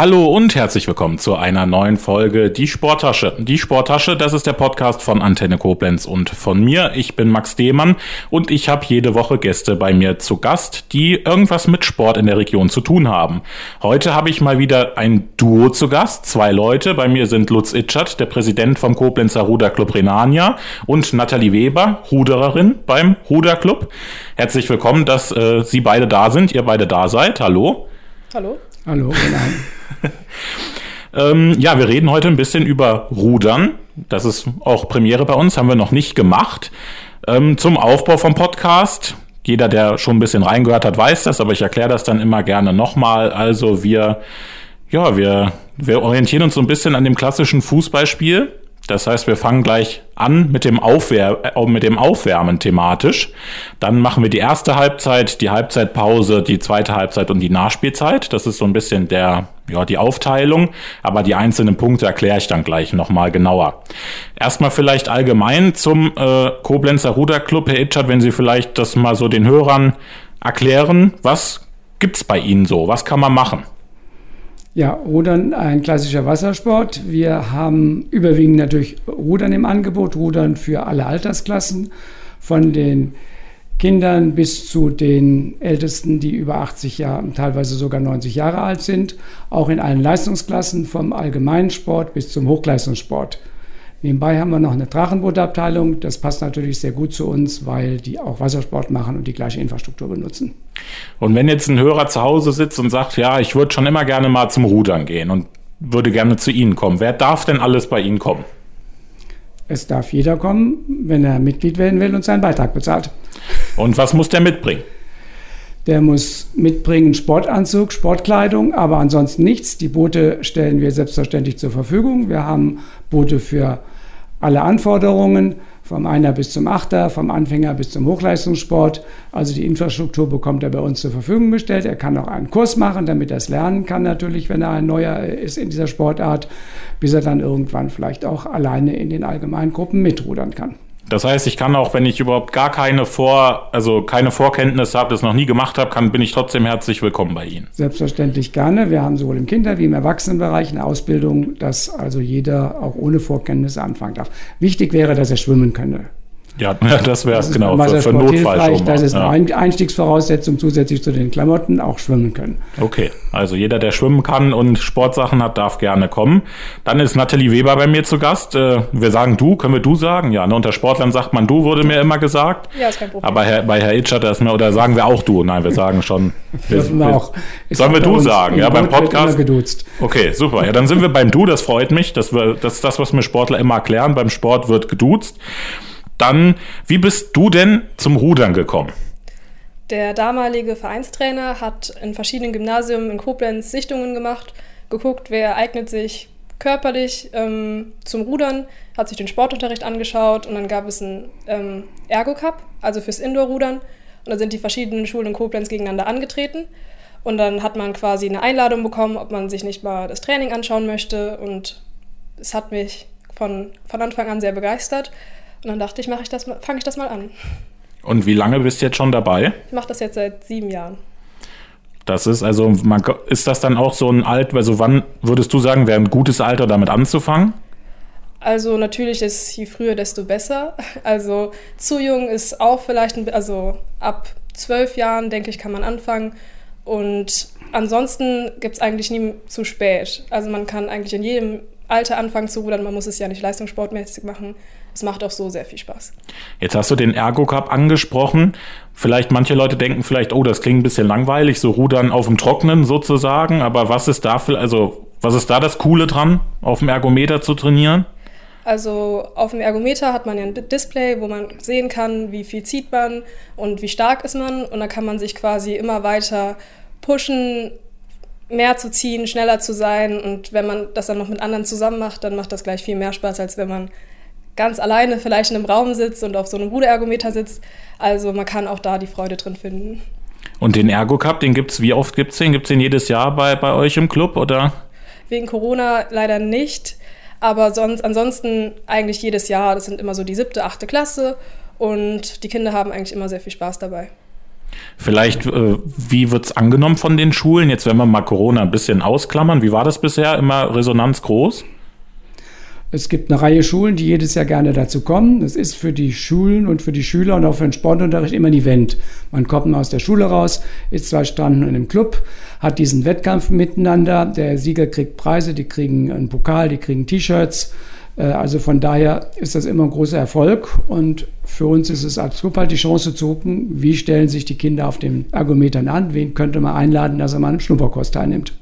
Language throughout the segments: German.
Hallo und herzlich willkommen zu einer neuen Folge Die Sporttasche. Die Sporttasche, das ist der Podcast von Antenne Koblenz und von mir. Ich bin Max Dehmann und ich habe jede Woche Gäste bei mir zu Gast, die irgendwas mit Sport in der Region zu tun haben. Heute habe ich mal wieder ein Duo zu Gast, zwei Leute. Bei mir sind Lutz Itschert, der Präsident vom Koblenzer Ruderclub Renania und Nathalie Weber, Rudererin beim Ruderclub. Herzlich willkommen, dass äh, Sie beide da sind, ihr beide da seid. Hallo. Hallo. Hallo, ähm, ja, wir reden heute ein bisschen über Rudern. Das ist auch Premiere bei uns, haben wir noch nicht gemacht. Ähm, zum Aufbau vom Podcast. Jeder, der schon ein bisschen reingehört hat, weiß das, aber ich erkläre das dann immer gerne nochmal. Also wir, ja, wir, wir orientieren uns so ein bisschen an dem klassischen Fußballspiel. Das heißt, wir fangen gleich an mit dem, Aufwär äh, mit dem Aufwärmen thematisch. Dann machen wir die erste Halbzeit, die Halbzeitpause, die zweite Halbzeit und die Nachspielzeit. Das ist so ein bisschen der, ja, die Aufteilung. Aber die einzelnen Punkte erkläre ich dann gleich nochmal genauer. Erstmal vielleicht allgemein zum äh, Koblenzer Ruderclub. Herr Itschert, wenn Sie vielleicht das mal so den Hörern erklären, was gibt's bei Ihnen so? Was kann man machen? Ja, Rudern ein klassischer Wassersport. Wir haben überwiegend natürlich Rudern im Angebot, Rudern für alle Altersklassen, von den Kindern bis zu den Ältesten, die über 80 Jahre, teilweise sogar 90 Jahre alt sind, auch in allen Leistungsklassen, vom Allgemeinsport bis zum Hochleistungssport. Nebenbei haben wir noch eine Drachenbootabteilung. Das passt natürlich sehr gut zu uns, weil die auch Wassersport machen und die gleiche Infrastruktur benutzen. Und wenn jetzt ein Hörer zu Hause sitzt und sagt, ja, ich würde schon immer gerne mal zum Rudern gehen und würde gerne zu Ihnen kommen, wer darf denn alles bei Ihnen kommen? Es darf jeder kommen, wenn er Mitglied werden will und seinen Beitrag bezahlt. Und was muss der mitbringen? Der muss mitbringen Sportanzug, Sportkleidung, aber ansonsten nichts. Die Boote stellen wir selbstverständlich zur Verfügung. Wir haben Boote für alle Anforderungen, vom Einer bis zum Achter, vom Anfänger bis zum Hochleistungssport. Also die Infrastruktur bekommt er bei uns zur Verfügung gestellt. Er kann auch einen Kurs machen, damit er es lernen kann, natürlich, wenn er ein neuer ist in dieser Sportart, bis er dann irgendwann vielleicht auch alleine in den allgemeinen Gruppen mitrudern kann. Das heißt, ich kann auch, wenn ich überhaupt gar keine Vor, also keine Vorkenntnisse habe, das noch nie gemacht habe, kann, bin ich trotzdem herzlich willkommen bei Ihnen. Selbstverständlich gerne. Wir haben sowohl im Kinder- wie im Erwachsenenbereich eine Ausbildung, dass also jeder auch ohne Vorkenntnisse anfangen darf. Wichtig wäre, dass er schwimmen könne. Ja, das wäre es genau für, für Notfall. Das ist ja. eine Einstiegsvoraussetzung zusätzlich zu den Klamotten, auch schwimmen können. Okay, also jeder, der schwimmen kann und Sportsachen hat, darf gerne kommen. Dann ist Nathalie Weber bei mir zu Gast. Äh, wir sagen du, können wir du sagen? Ja, ne, unter Sportlern sagt man du, wurde mir immer gesagt. Ja, ist kein Problem. Aber Herr, bei Herr Itcher, das mir, oder sagen wir auch du? Nein, wir sagen schon. wir, wir auch. Sollen wir du sagen? Ja, beim Podcast. Geduzt. Okay, super. Ja, dann sind wir beim du, das freut mich. Das, wir, das ist das, was mir Sportler immer erklären. Beim Sport wird geduzt. Dann, wie bist du denn zum Rudern gekommen? Der damalige Vereinstrainer hat in verschiedenen Gymnasien in Koblenz Sichtungen gemacht, geguckt, wer eignet sich körperlich ähm, zum Rudern, hat sich den Sportunterricht angeschaut und dann gab es einen ähm, Ergo Cup, also fürs Indoor-Rudern. Und da sind die verschiedenen Schulen in Koblenz gegeneinander angetreten. Und dann hat man quasi eine Einladung bekommen, ob man sich nicht mal das Training anschauen möchte. Und es hat mich von, von Anfang an sehr begeistert. Und dann dachte ich, mache ich das, fange ich das mal an. Und wie lange bist du jetzt schon dabei? Ich mache das jetzt seit sieben Jahren. Das ist also, man, ist das dann auch so ein Alter, also wann würdest du sagen, wäre ein gutes Alter, damit anzufangen? Also natürlich ist je früher, desto besser. Also zu jung ist auch vielleicht, ein, also ab zwölf Jahren, denke ich, kann man anfangen. Und ansonsten gibt es eigentlich nie zu spät. Also man kann eigentlich in jedem Alter anfangen zu rudern. Man muss es ja nicht leistungssportmäßig machen. Es macht auch so sehr viel Spaß. Jetzt hast du den Ergo Cup angesprochen. Vielleicht manche Leute denken vielleicht, oh, das klingt ein bisschen langweilig, so Rudern auf dem Trocknen sozusagen. Aber was ist da für, also was ist da das Coole dran, auf dem Ergometer zu trainieren? Also auf dem Ergometer hat man ja ein Display, wo man sehen kann, wie viel zieht man und wie stark ist man. Und da kann man sich quasi immer weiter pushen, mehr zu ziehen, schneller zu sein. Und wenn man das dann noch mit anderen zusammen macht, dann macht das gleich viel mehr Spaß, als wenn man ganz alleine vielleicht in einem Raum sitzt und auf so einem Ruderergometer sitzt. Also man kann auch da die Freude drin finden. Und den Ergo Cup, den gibt's, wie oft gibt es den? Gibt es den jedes Jahr bei, bei euch im Club oder? Wegen Corona leider nicht. Aber sonst, ansonsten eigentlich jedes Jahr. Das sind immer so die siebte, achte Klasse und die Kinder haben eigentlich immer sehr viel Spaß dabei. Vielleicht, äh, wie wird's angenommen von den Schulen? Jetzt, wenn wir mal Corona ein bisschen ausklammern, wie war das bisher? Immer Resonanz groß? Es gibt eine Reihe Schulen, die jedes Jahr gerne dazu kommen. Es ist für die Schulen und für die Schüler und auch für den Sportunterricht immer ein Event. Man kommt aus der Schule raus, ist zwei Stunden in einem Club, hat diesen Wettkampf miteinander. Der Sieger kriegt Preise, die kriegen einen Pokal, die kriegen T-Shirts. Äh, also von daher ist das immer ein großer Erfolg und für uns ist es als Club halt die Chance zu gucken, wie stellen sich die Kinder auf den Ergometern an, wen könnte man einladen, dass er mal einem Schnupperkurs teilnimmt.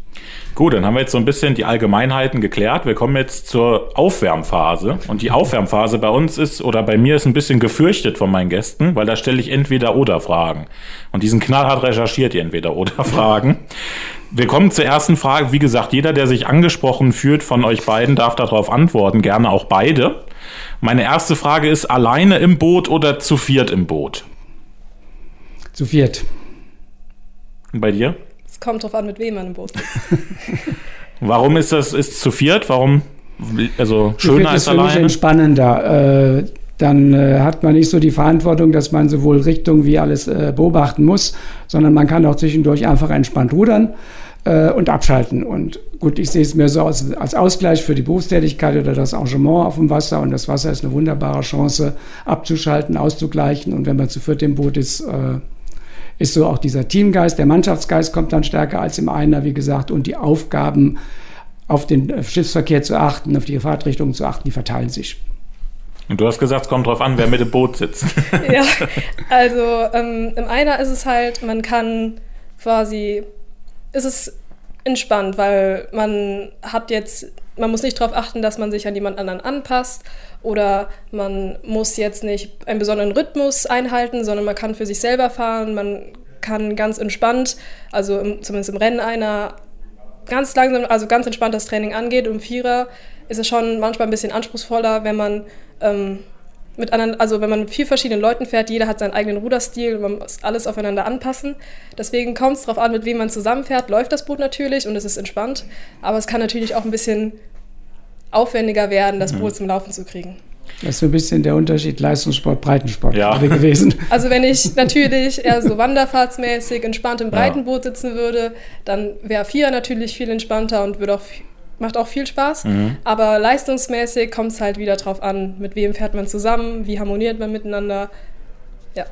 Gut, dann haben wir jetzt so ein bisschen die Allgemeinheiten geklärt. Wir kommen jetzt zur Aufwärmphase. Und die Aufwärmphase bei uns ist, oder bei mir ist ein bisschen gefürchtet von meinen Gästen, weil da stelle ich entweder oder Fragen. Und diesen knallhart recherchiert ihr entweder oder Fragen. Wir kommen zur ersten Frage. Wie gesagt, jeder, der sich angesprochen fühlt von euch beiden, darf darauf antworten. Gerne auch beide. Meine erste Frage ist, alleine im Boot oder zu viert im Boot? Zu viert. Und bei dir? Es kommt drauf an, mit wem man im Boot sitzt. Warum ist das ist zu viert? Warum also schöner als ist für mich entspannender. Äh, dann äh, hat man nicht so die Verantwortung, dass man sowohl Richtung wie alles äh, beobachten muss, sondern man kann auch zwischendurch einfach entspannt rudern äh, und abschalten. Und gut, ich sehe es mir so als, als Ausgleich für die Berufstätigkeit oder das Engagement auf dem Wasser. Und das Wasser ist eine wunderbare Chance, abzuschalten, auszugleichen. Und wenn man zu viert im Boot ist, äh, ist so auch dieser Teamgeist, der Mannschaftsgeist kommt dann stärker als im Einer, wie gesagt, und die Aufgaben auf den Schiffsverkehr zu achten, auf die Fahrtrichtung zu achten, die verteilen sich. Und du hast gesagt, es kommt drauf an, wer mit dem Boot sitzt. ja, also ähm, im Einer ist es halt, man kann quasi, ist es entspannt, weil man hat jetzt, man muss nicht darauf achten, dass man sich an jemand anderen anpasst oder man muss jetzt nicht einen besonderen Rhythmus einhalten, sondern man kann für sich selber fahren, man kann ganz entspannt, also im, zumindest im Rennen einer, ganz langsam, also ganz entspannt das Training angeht. Um Vierer ist es schon manchmal ein bisschen anspruchsvoller, wenn man ähm, mit anderen, also wenn man mit vier verschiedenen Leuten fährt, jeder hat seinen eigenen Ruderstil man muss alles aufeinander anpassen. Deswegen kommt es darauf an, mit wem man zusammenfährt, läuft das Boot natürlich und es ist entspannt. Aber es kann natürlich auch ein bisschen aufwendiger werden, das mhm. Boot zum Laufen zu kriegen. Das ist so ein bisschen der Unterschied Leistungssport, Breitensport ja. gewesen. Also wenn ich natürlich eher so wanderfahrtsmäßig entspannt im Breitenboot sitzen würde, dann wäre Vier natürlich viel entspannter und würde auch, macht auch viel Spaß. Mhm. Aber leistungsmäßig kommt es halt wieder drauf an, mit wem fährt man zusammen, wie harmoniert man miteinander. Ja.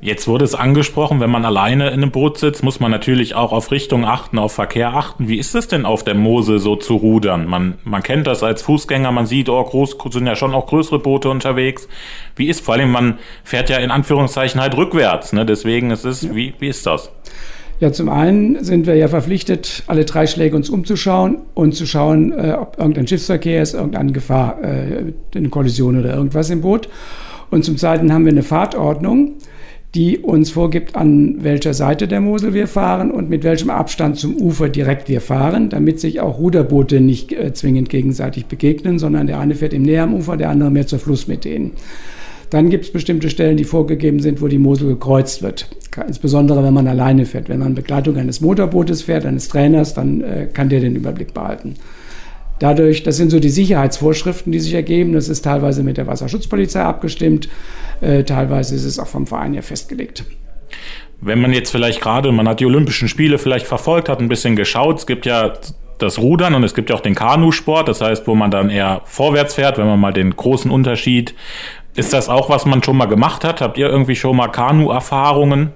Jetzt wurde es angesprochen, wenn man alleine in einem Boot sitzt, muss man natürlich auch auf Richtung achten, auf Verkehr achten. Wie ist es denn auf der Mose so zu rudern? Man, man kennt das als Fußgänger, man sieht, oh, groß sind ja schon auch größere Boote unterwegs. Wie ist, vor allem, man fährt ja in Anführungszeichen halt rückwärts, ne? Deswegen ist es, wie, wie ist das? Ja, zum einen sind wir ja verpflichtet, alle drei Schläge uns umzuschauen und zu schauen, äh, ob irgendein Schiffsverkehr ist, irgendeine Gefahr, äh, eine Kollision oder irgendwas im Boot. Und zum zweiten haben wir eine Fahrtordnung die uns vorgibt, an welcher Seite der Mosel wir fahren und mit welchem Abstand zum Ufer direkt wir fahren, damit sich auch Ruderboote nicht äh, zwingend gegenseitig begegnen, sondern der eine fährt im näher am Ufer, der andere mehr zur Fluss mit denen. Dann gibt es bestimmte Stellen, die vorgegeben sind, wo die Mosel gekreuzt wird. Insbesondere, wenn man alleine fährt. Wenn man Begleitung eines Motorbootes fährt, eines Trainers, dann äh, kann der den Überblick behalten. Dadurch, das sind so die Sicherheitsvorschriften, die sich ergeben. Das ist teilweise mit der Wasserschutzpolizei abgestimmt, äh, teilweise ist es auch vom Verein ja festgelegt. Wenn man jetzt vielleicht gerade, man hat die Olympischen Spiele vielleicht verfolgt, hat ein bisschen geschaut, es gibt ja das Rudern und es gibt ja auch den Kanusport, das heißt, wo man dann eher vorwärts fährt, wenn man mal den großen Unterschied. Ist das auch, was man schon mal gemacht hat? Habt ihr irgendwie schon mal Kanu-Erfahrungen?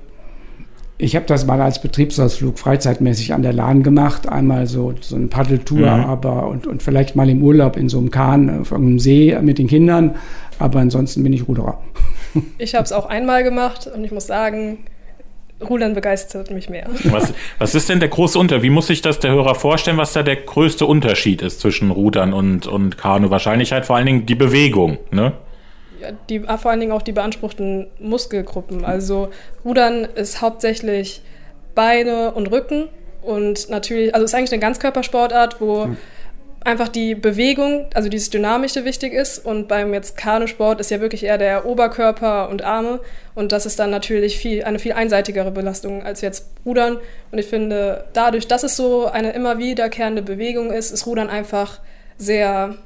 Ich habe das mal als Betriebsausflug freizeitmäßig an der Lahn gemacht. Einmal so, so eine Paddeltour, mhm. aber und, und vielleicht mal im Urlaub in so einem Kahn auf irgendeinem See mit den Kindern. Aber ansonsten bin ich Ruderer. Ich habe es auch einmal gemacht und ich muss sagen, Rudern begeistert mich mehr. Was, was ist denn der große Unterschied? Wie muss sich das der Hörer vorstellen, was da der größte Unterschied ist zwischen Rudern und, und Kanu? Wahrscheinlich halt vor allen Dingen die Bewegung, ne? Die, ah, vor allen Dingen auch die beanspruchten Muskelgruppen. Also Rudern ist hauptsächlich Beine und Rücken und natürlich, also ist eigentlich eine Ganzkörpersportart, wo mhm. einfach die Bewegung, also dieses Dynamische wichtig ist und beim jetzt Kanusport ist ja wirklich eher der Oberkörper und Arme und das ist dann natürlich viel, eine viel einseitigere Belastung als jetzt Rudern und ich finde, dadurch, dass es so eine immer wiederkehrende Bewegung ist, ist Rudern einfach sehr,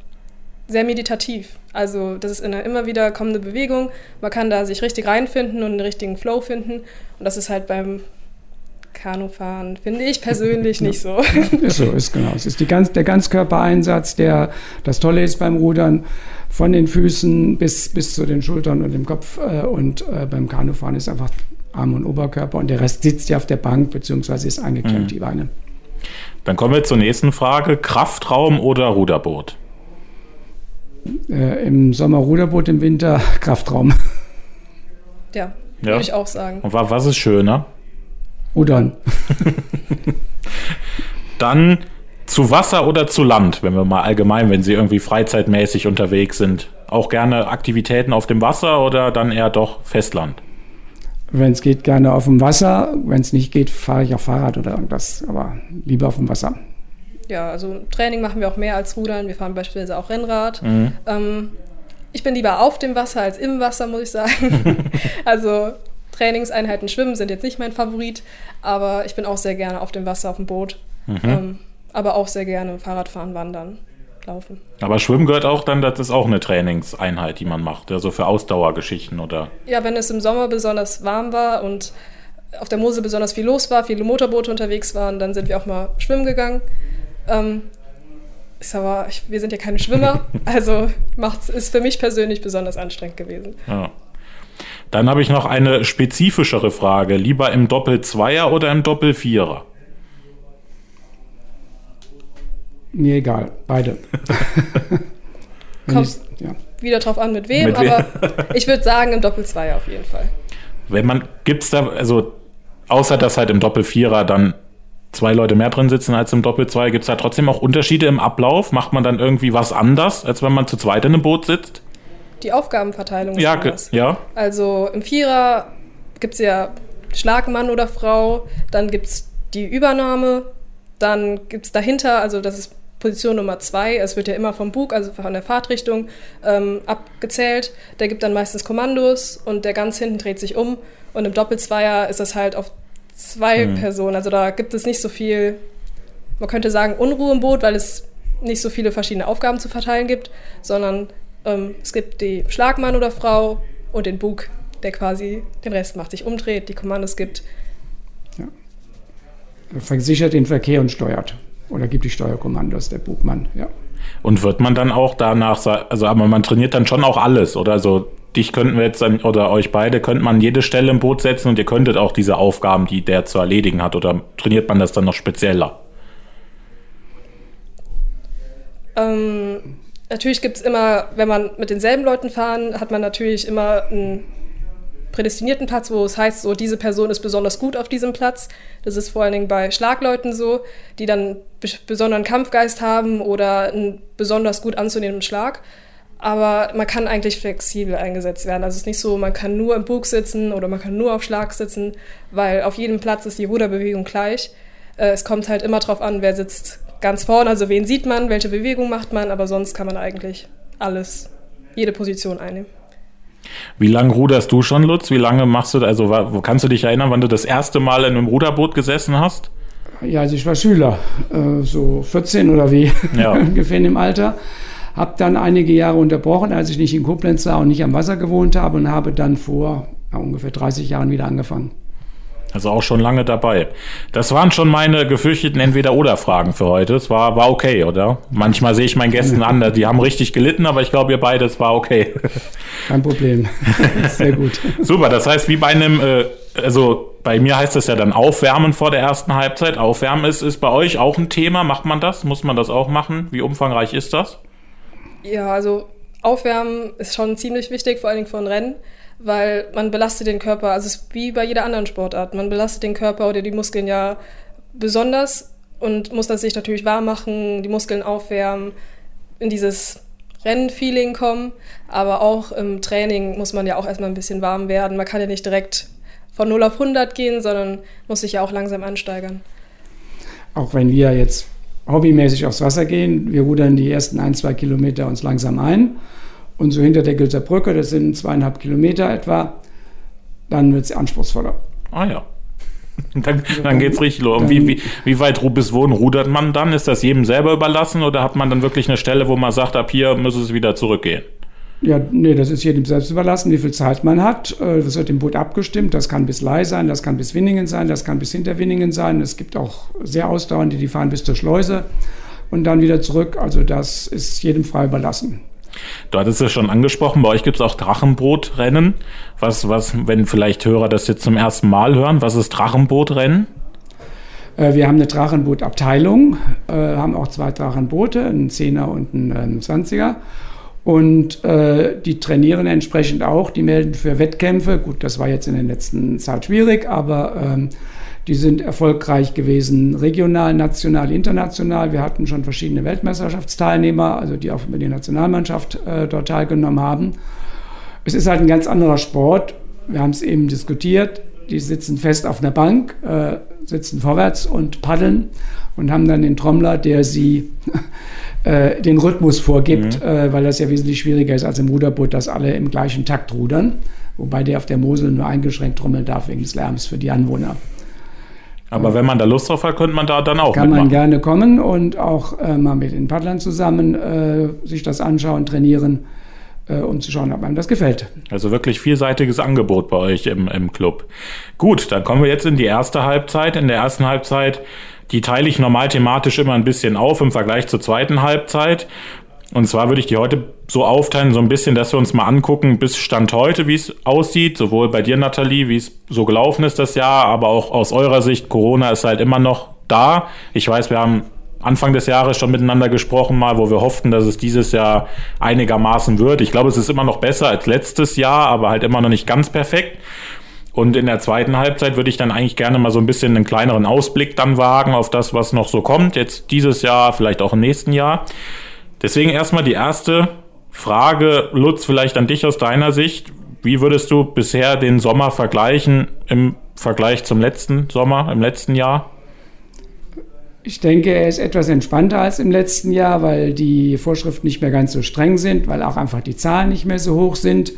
sehr meditativ. Also das ist eine immer wieder kommende Bewegung. Man kann da sich richtig reinfinden und einen richtigen Flow finden. Und das ist halt beim Kanufahren, finde ich persönlich nicht so. Ist so, ist genau. Es ist die ganz, der Ganzkörpereinsatz, der das Tolle ist beim Rudern, von den Füßen bis, bis zu den Schultern und dem Kopf. Äh, und äh, beim Kanufahren ist einfach Arm und Oberkörper und der Rest sitzt ja auf der Bank beziehungsweise ist eingeklemmt, mhm. die Beine. Dann kommen wir zur nächsten Frage. Kraftraum oder Ruderboot? Äh, Im Sommer Ruderboot, im Winter Kraftraum. Ja, ja. würde ich auch sagen. Und was ist schöner? Rudern. Dann zu Wasser oder zu Land, wenn wir mal allgemein, wenn Sie irgendwie freizeitmäßig unterwegs sind. Auch gerne Aktivitäten auf dem Wasser oder dann eher doch Festland? Wenn es geht, gerne auf dem Wasser. Wenn es nicht geht, fahre ich auf Fahrrad oder irgendwas. Aber lieber auf dem Wasser. Ja, also Training machen wir auch mehr als Rudern. Wir fahren beispielsweise auch Rennrad. Mhm. Ähm, ich bin lieber auf dem Wasser als im Wasser, muss ich sagen. also Trainingseinheiten Schwimmen sind jetzt nicht mein Favorit, aber ich bin auch sehr gerne auf dem Wasser, auf dem Boot. Mhm. Ähm, aber auch sehr gerne Fahrradfahren, Wandern, Laufen. Aber Schwimmen gehört auch dann, das ist auch eine Trainingseinheit, die man macht, also für Ausdauergeschichten oder? Ja, wenn es im Sommer besonders warm war und auf der Mosel besonders viel los war, viele Motorboote unterwegs waren, dann sind wir auch mal schwimmen gegangen. Ähm, ist aber, ich, wir sind ja keine Schwimmer, also macht's, ist für mich persönlich besonders anstrengend gewesen. Ja. Dann habe ich noch eine spezifischere Frage. Lieber im Doppel-Zweier oder im Doppel-Vierer? Mir egal, beide. Kommt ich, ja. wieder drauf an, mit wem, mit aber ich würde sagen im Doppel-Zweier auf jeden Fall. Wenn man, gibt es da, also außer dass halt im Doppel-Vierer dann zwei Leute mehr drin sitzen als im Doppel-Zweier, gibt es da trotzdem auch Unterschiede im Ablauf? Macht man dann irgendwie was anders, als wenn man zu zweit in einem Boot sitzt? Die Aufgabenverteilung ist ja, anders. Ja. Also im Vierer gibt es ja Schlagmann oder Frau, dann gibt es die Übernahme, dann gibt es dahinter, also das ist Position Nummer zwei. Es wird ja immer vom Bug, also von der Fahrtrichtung, ähm, abgezählt. Der gibt dann meistens Kommandos und der ganz hinten dreht sich um. Und im Doppelzweier ist das halt auf zwei mhm. Personen. Also da gibt es nicht so viel, man könnte sagen, Unruhe im Boot, weil es nicht so viele verschiedene Aufgaben zu verteilen gibt, sondern ähm, es gibt die Schlagmann oder Frau und den Bug, der quasi den Rest macht, sich umdreht, die Kommandos gibt. Ja. Versichert den Verkehr und steuert oder gibt die Steuerkommandos, der Buchmann, ja. Und wird man dann auch danach, also aber man trainiert dann schon auch alles, oder so, dich könnten wir jetzt dann, oder euch beide, könnte man jede Stelle im Boot setzen und ihr könntet auch diese Aufgaben, die der zu erledigen hat, oder trainiert man das dann noch spezieller? Ähm, natürlich gibt es immer, wenn man mit denselben Leuten fahren, hat man natürlich immer ein prädestinierten Platz, wo es heißt, so diese Person ist besonders gut auf diesem Platz. Das ist vor allen Dingen bei Schlagleuten so, die dann besonderen Kampfgeist haben oder einen besonders gut anzunehmenden Schlag. Aber man kann eigentlich flexibel eingesetzt werden. Also es ist nicht so, man kann nur im Bug sitzen oder man kann nur auf Schlag sitzen, weil auf jedem Platz ist die Ruderbewegung gleich. Äh, es kommt halt immer darauf an, wer sitzt ganz vorne, also wen sieht man, welche Bewegung macht man, aber sonst kann man eigentlich alles, jede Position einnehmen. Wie lange ruderst du schon, Lutz? Wie lange machst du, also kannst du dich erinnern, wann du das erste Mal in einem Ruderboot gesessen hast? Ja, also ich war Schüler, äh, so 14 oder wie, ja. ungefähr in dem Alter. Habe dann einige Jahre unterbrochen, als ich nicht in Koblenz war und nicht am Wasser gewohnt habe und habe dann vor ja, ungefähr 30 Jahren wieder angefangen. Also auch schon lange dabei. Das waren schon meine gefürchteten Entweder-Oder-Fragen für heute. Es war, war okay, oder? Manchmal sehe ich meinen Gästen an, die haben richtig gelitten, aber ich glaube, ihr beide, es war okay. Kein Problem. Sehr gut. Super, das heißt, wie bei einem, äh, also bei mir heißt das ja dann Aufwärmen vor der ersten Halbzeit. Aufwärmen ist, ist bei euch auch ein Thema. Macht man das? Muss man das auch machen? Wie umfangreich ist das? Ja, also Aufwärmen ist schon ziemlich wichtig, vor allen Dingen von Rennen weil man belastet den Körper, also es ist wie bei jeder anderen Sportart, man belastet den Körper oder die Muskeln ja besonders und muss das sich natürlich warm machen, die Muskeln aufwärmen, in dieses Rennfeeling kommen, aber auch im Training muss man ja auch erstmal ein bisschen warm werden. Man kann ja nicht direkt von 0 auf 100 gehen, sondern muss sich ja auch langsam ansteigern. Auch wenn wir jetzt hobbymäßig aufs Wasser gehen, wir rudern die ersten ein, zwei Kilometer uns langsam ein und so hinter der Gilzer Brücke, das sind zweieinhalb Kilometer etwa, dann wird es anspruchsvoller. Ah ja. Dann, dann geht es richtig los. Wie, wie, wie weit bis wohin rudert man dann? Ist das jedem selber überlassen oder hat man dann wirklich eine Stelle, wo man sagt, ab hier muss es wieder zurückgehen? Ja, nee, das ist jedem selbst überlassen, wie viel Zeit man hat. Äh, das wird im Boot abgestimmt. Das kann bis Lai sein, das kann bis Winningen sein, das kann bis hinter Winningen sein. Es gibt auch sehr ausdauernde, die fahren bis zur Schleuse und dann wieder zurück. Also das ist jedem frei überlassen. Du hattest es ja schon angesprochen, bei euch gibt es auch Drachenbootrennen. Was, was, wenn vielleicht Hörer das jetzt zum ersten Mal hören, was ist Drachenbootrennen? Äh, wir haben eine Drachenbootabteilung, äh, haben auch zwei Drachenboote, einen 10er und einen 20er. Und äh, die trainieren entsprechend auch, die melden für Wettkämpfe. Gut, das war jetzt in der letzten Zeit schwierig, aber ähm, die sind erfolgreich gewesen, regional, national, international. Wir hatten schon verschiedene Weltmeisterschaftsteilnehmer, also die auch über die Nationalmannschaft äh, dort teilgenommen haben. Es ist halt ein ganz anderer Sport. Wir haben es eben diskutiert. Die sitzen fest auf einer Bank, äh, sitzen vorwärts und paddeln und haben dann den Trommler, der sie äh, den Rhythmus vorgibt, mhm. äh, weil das ja wesentlich schwieriger ist als im Ruderboot, dass alle im gleichen Takt rudern, wobei der auf der Mosel nur eingeschränkt trommeln darf wegen des Lärms für die Anwohner. Aber wenn man da Lust drauf hat, könnte man da dann auch Kann mitmachen. man gerne kommen und auch äh, mal mit den Paddlern zusammen äh, sich das anschauen, trainieren, äh, um zu schauen, ob einem das gefällt. Also wirklich vielseitiges Angebot bei euch im, im Club. Gut, dann kommen wir jetzt in die erste Halbzeit. In der ersten Halbzeit die teile ich normal thematisch immer ein bisschen auf im Vergleich zur zweiten Halbzeit. Und zwar würde ich die heute so aufteilen, so ein bisschen, dass wir uns mal angucken, bis Stand heute, wie es aussieht, sowohl bei dir, Nathalie, wie es so gelaufen ist das Jahr, aber auch aus eurer Sicht, Corona ist halt immer noch da. Ich weiß, wir haben Anfang des Jahres schon miteinander gesprochen, mal, wo wir hofften, dass es dieses Jahr einigermaßen wird. Ich glaube, es ist immer noch besser als letztes Jahr, aber halt immer noch nicht ganz perfekt. Und in der zweiten Halbzeit würde ich dann eigentlich gerne mal so ein bisschen einen kleineren Ausblick dann wagen auf das, was noch so kommt, jetzt dieses Jahr, vielleicht auch im nächsten Jahr. Deswegen erstmal die erste Frage, Lutz, vielleicht an dich aus deiner Sicht. Wie würdest du bisher den Sommer vergleichen im Vergleich zum letzten Sommer, im letzten Jahr? Ich denke, er ist etwas entspannter als im letzten Jahr, weil die Vorschriften nicht mehr ganz so streng sind, weil auch einfach die Zahlen nicht mehr so hoch sind.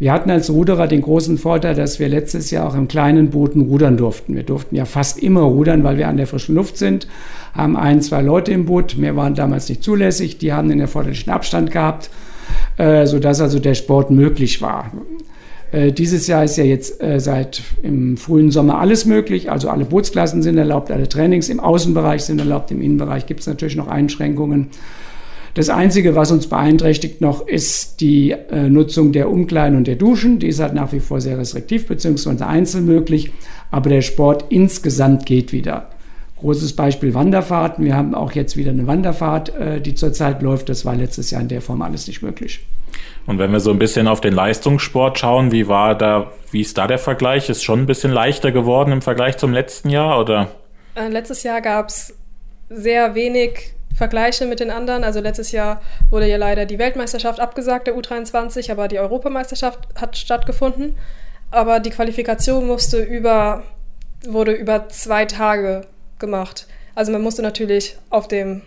Wir hatten als Ruderer den großen Vorteil, dass wir letztes Jahr auch im kleinen Booten rudern durften. Wir durften ja fast immer rudern, weil wir an der frischen Luft sind, haben ein, zwei Leute im Boot, mehr waren damals nicht zulässig, die haben den erforderlichen Abstand gehabt, äh, sodass also der Sport möglich war. Äh, dieses Jahr ist ja jetzt äh, seit im frühen Sommer alles möglich, also alle Bootsklassen sind erlaubt, alle Trainings im Außenbereich sind erlaubt, im Innenbereich gibt es natürlich noch Einschränkungen. Das Einzige, was uns beeinträchtigt noch, ist die äh, Nutzung der Umkleiden und der Duschen. Die ist halt nach wie vor sehr restriktiv bzw. einzeln möglich, aber der Sport insgesamt geht wieder. Großes Beispiel Wanderfahrten. Wir haben auch jetzt wieder eine Wanderfahrt, äh, die zurzeit läuft. Das war letztes Jahr in der Form alles nicht möglich. Und wenn wir so ein bisschen auf den Leistungssport schauen, wie war da, wie ist da der Vergleich? Ist schon ein bisschen leichter geworden im Vergleich zum letzten Jahr, oder? Äh, letztes Jahr gab es sehr wenig Vergleiche mit den anderen. Also letztes Jahr wurde ja leider die Weltmeisterschaft abgesagt, der U23, aber die Europameisterschaft hat stattgefunden. Aber die Qualifikation musste über, wurde über zwei Tage gemacht. Also man musste natürlich auf dem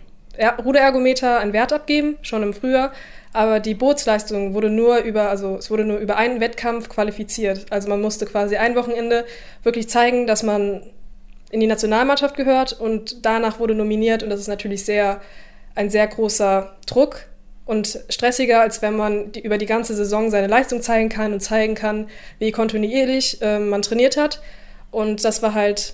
Ruderergometer einen Wert abgeben, schon im Frühjahr, aber die Bootsleistung wurde nur über, also es wurde nur über einen Wettkampf qualifiziert. Also man musste quasi ein Wochenende wirklich zeigen, dass man in die Nationalmannschaft gehört und danach wurde nominiert und das ist natürlich sehr ein sehr großer Druck und stressiger, als wenn man die, über die ganze Saison seine Leistung zeigen kann und zeigen kann, wie kontinuierlich äh, man trainiert hat. Und das war halt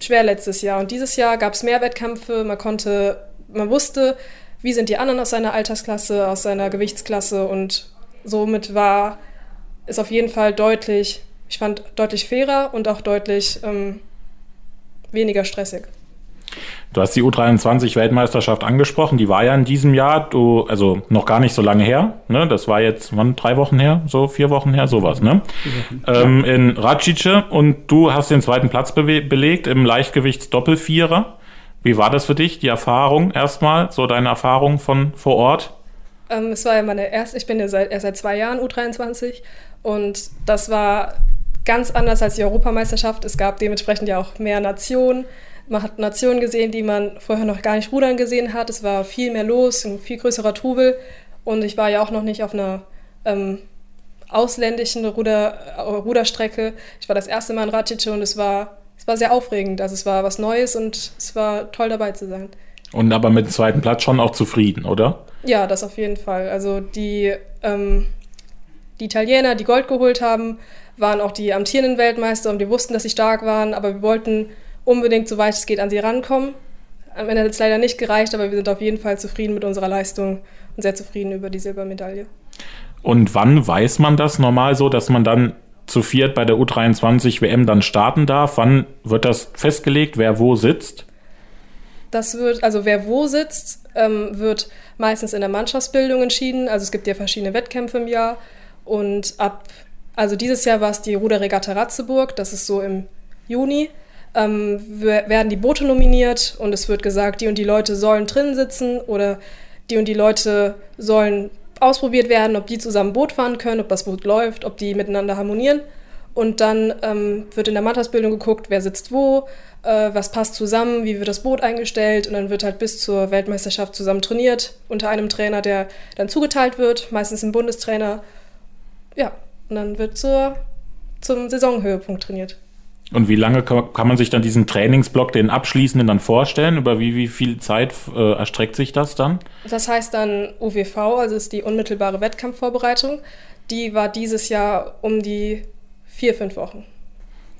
schwer letztes Jahr. Und dieses Jahr gab es mehr Wettkämpfe. Man konnte, man wusste, wie sind die anderen aus seiner Altersklasse, aus seiner Gewichtsklasse und somit war es auf jeden Fall deutlich ich fand deutlich fairer und auch deutlich ähm, weniger stressig. Du hast die U23-Weltmeisterschaft angesprochen, die war ja in diesem Jahr, du, also noch gar nicht so lange her, ne? Das war jetzt, wann, drei Wochen her, so vier Wochen her, sowas, ne? Ähm, in Racice und du hast den zweiten Platz be belegt im Leichtgewichtsdoppelvierer. Wie war das für dich, die Erfahrung erstmal, so deine Erfahrung von vor Ort? Ähm, es war ja meine erste, ich bin ja seit, erst seit zwei Jahren U23 und das war ganz anders als die Europameisterschaft. Es gab dementsprechend ja auch mehr Nationen. Man hat Nationen gesehen, die man vorher noch gar nicht rudern gesehen hat. Es war viel mehr los, ein viel größerer Trubel. Und ich war ja auch noch nicht auf einer ähm, ausländischen Ruder, äh, Ruderstrecke. Ich war das erste Mal in Racice und es war, es war sehr aufregend. Also es war was Neues und es war toll dabei zu sein. Und aber mit dem zweiten Platz schon auch zufrieden, oder? Ja, das auf jeden Fall. Also die, ähm, die Italiener, die Gold geholt haben, waren auch die amtierenden Weltmeister und wir wussten, dass sie stark waren, aber wir wollten unbedingt, soweit es geht, an sie rankommen. Am Ende hat es leider nicht gereicht, aber wir sind auf jeden Fall zufrieden mit unserer Leistung und sehr zufrieden über die Silbermedaille. Und wann weiß man das normal so, dass man dann zu viert bei der U23 WM dann starten darf? Wann wird das festgelegt, wer wo sitzt? Das wird, also wer wo sitzt, ähm, wird meistens in der Mannschaftsbildung entschieden. Also es gibt ja verschiedene Wettkämpfe im Jahr. Und ab, also dieses Jahr war es die Ruderregatta Ratzeburg, das ist so im Juni. Ähm, werden die Boote nominiert und es wird gesagt, die und die Leute sollen drin sitzen oder die und die Leute sollen ausprobiert werden, ob die zusammen Boot fahren können, ob das Boot läuft, ob die miteinander harmonieren. Und dann ähm, wird in der Mannschaftsbildung geguckt, wer sitzt wo, äh, was passt zusammen, wie wird das Boot eingestellt. Und dann wird halt bis zur Weltmeisterschaft zusammen trainiert, unter einem Trainer, der dann zugeteilt wird, meistens ein Bundestrainer. Ja, und dann wird zur, zum Saisonhöhepunkt trainiert. Und wie lange kann man sich dann diesen Trainingsblock, den abschließenden, dann vorstellen? Über wie, wie viel Zeit äh, erstreckt sich das dann? Das heißt dann UWV, also ist die unmittelbare Wettkampfvorbereitung. Die war dieses Jahr um die vier, fünf Wochen.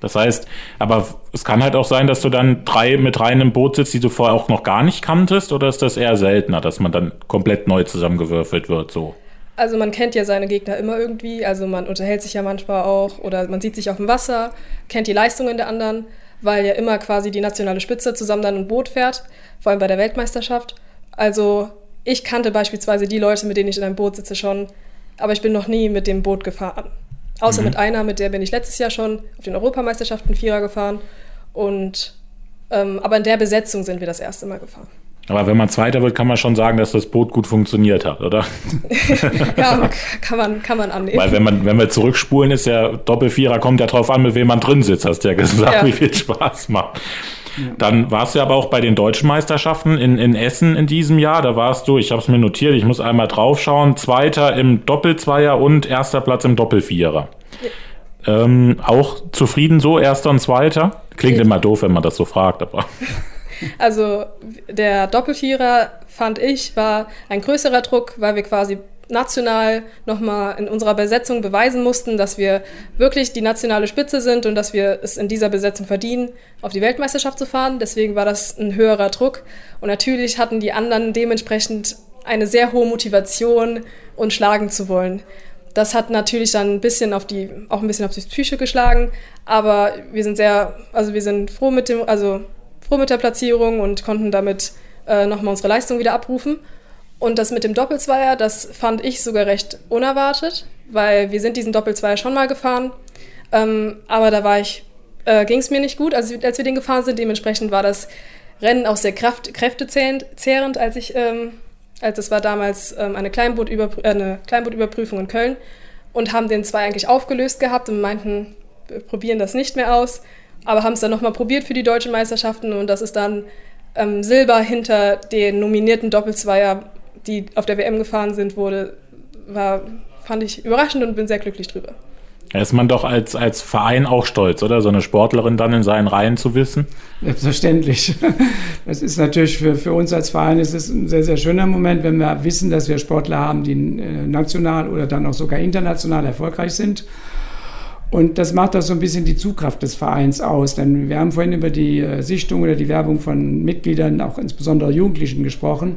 Das heißt, aber es kann halt auch sein, dass du dann drei mit rein im Boot sitzt, die du vorher auch noch gar nicht kanntest, oder ist das eher seltener, dass man dann komplett neu zusammengewürfelt wird, so? Also man kennt ja seine Gegner immer irgendwie, also man unterhält sich ja manchmal auch oder man sieht sich auf dem Wasser, kennt die Leistungen der anderen, weil ja immer quasi die nationale Spitze zusammen dann ein Boot fährt, vor allem bei der Weltmeisterschaft. Also ich kannte beispielsweise die Leute, mit denen ich in einem Boot sitze schon, aber ich bin noch nie mit dem Boot gefahren. Außer mhm. mit einer, mit der bin ich letztes Jahr schon auf den Europameisterschaften Vierer gefahren. Und ähm, aber in der Besetzung sind wir das erste Mal gefahren. Aber wenn man Zweiter wird, kann man schon sagen, dass das Boot gut funktioniert hat, oder? ja, kann man, kann man annehmen. Weil wenn, man, wenn wir zurückspulen, ist ja Doppelvierer, kommt ja drauf an, mit wem man drin sitzt, hast du ja gesagt, ja. wie viel Spaß macht. Dann warst du aber auch bei den deutschen Meisterschaften in, in Essen in diesem Jahr. Da warst du, ich habe es mir notiert, ich muss einmal draufschauen, Zweiter im Doppelzweier und erster Platz im Doppelvierer. Ja. Ähm, auch zufrieden so, erster und zweiter? Klingt ja. immer doof, wenn man das so fragt, aber. Also der Doppelvierer, fand ich, war ein größerer Druck, weil wir quasi national nochmal in unserer Besetzung beweisen mussten, dass wir wirklich die nationale Spitze sind und dass wir es in dieser Besetzung verdienen, auf die Weltmeisterschaft zu fahren. Deswegen war das ein höherer Druck. Und natürlich hatten die anderen dementsprechend eine sehr hohe Motivation, uns schlagen zu wollen. Das hat natürlich dann ein bisschen auf die, auch ein bisschen auf die Psyche geschlagen, aber wir sind sehr, also wir sind froh mit dem, also froh mit der Platzierung und konnten damit äh, nochmal unsere Leistung wieder abrufen. Und das mit dem Doppelzweier, das fand ich sogar recht unerwartet, weil wir sind diesen Doppelzweier schon mal gefahren. Ähm, aber da äh, ging es mir nicht gut, als, als wir den gefahren sind. Dementsprechend war das Rennen auch sehr kraft, kräftezehrend, als ich, ähm, als es war damals ähm, eine, Kleinbootüberprü äh, eine Kleinbootüberprüfung in Köln und haben den zwei eigentlich aufgelöst gehabt und meinten, wir probieren das nicht mehr aus aber haben es dann nochmal probiert für die deutschen Meisterschaften und das ist dann ähm, Silber hinter den nominierten Doppelzweier, die auf der WM gefahren sind, wurde, war, fand ich überraschend und bin sehr glücklich drüber. Da ist man doch als, als Verein auch stolz, oder? So eine Sportlerin dann in seinen Reihen zu wissen? Selbstverständlich. Das ist natürlich für, für uns als Verein ist es ein sehr, sehr schöner Moment, wenn wir wissen, dass wir Sportler haben, die äh, national oder dann auch sogar international erfolgreich sind. Und das macht auch so ein bisschen die Zugkraft des Vereins aus. Denn wir haben vorhin über die äh, Sichtung oder die Werbung von Mitgliedern, auch insbesondere Jugendlichen, gesprochen.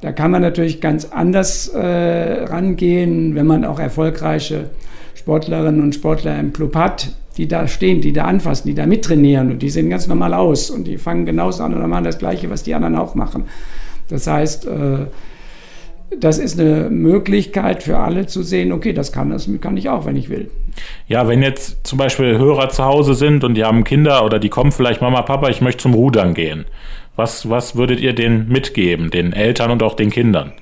Da kann man natürlich ganz anders äh, rangehen, wenn man auch erfolgreiche Sportlerinnen und Sportler im Club hat, die da stehen, die da anfassen, die da mittrainieren und die sehen ganz normal aus und die fangen genauso an und machen das Gleiche, was die anderen auch machen. Das heißt, äh, das ist eine Möglichkeit für alle zu sehen, okay, das kann, das kann ich auch, wenn ich will. Ja, wenn jetzt zum Beispiel Hörer zu Hause sind und die haben Kinder oder die kommen vielleicht, Mama, Papa, ich möchte zum Rudern gehen. Was, was würdet ihr denen mitgeben, den Eltern und auch den Kindern?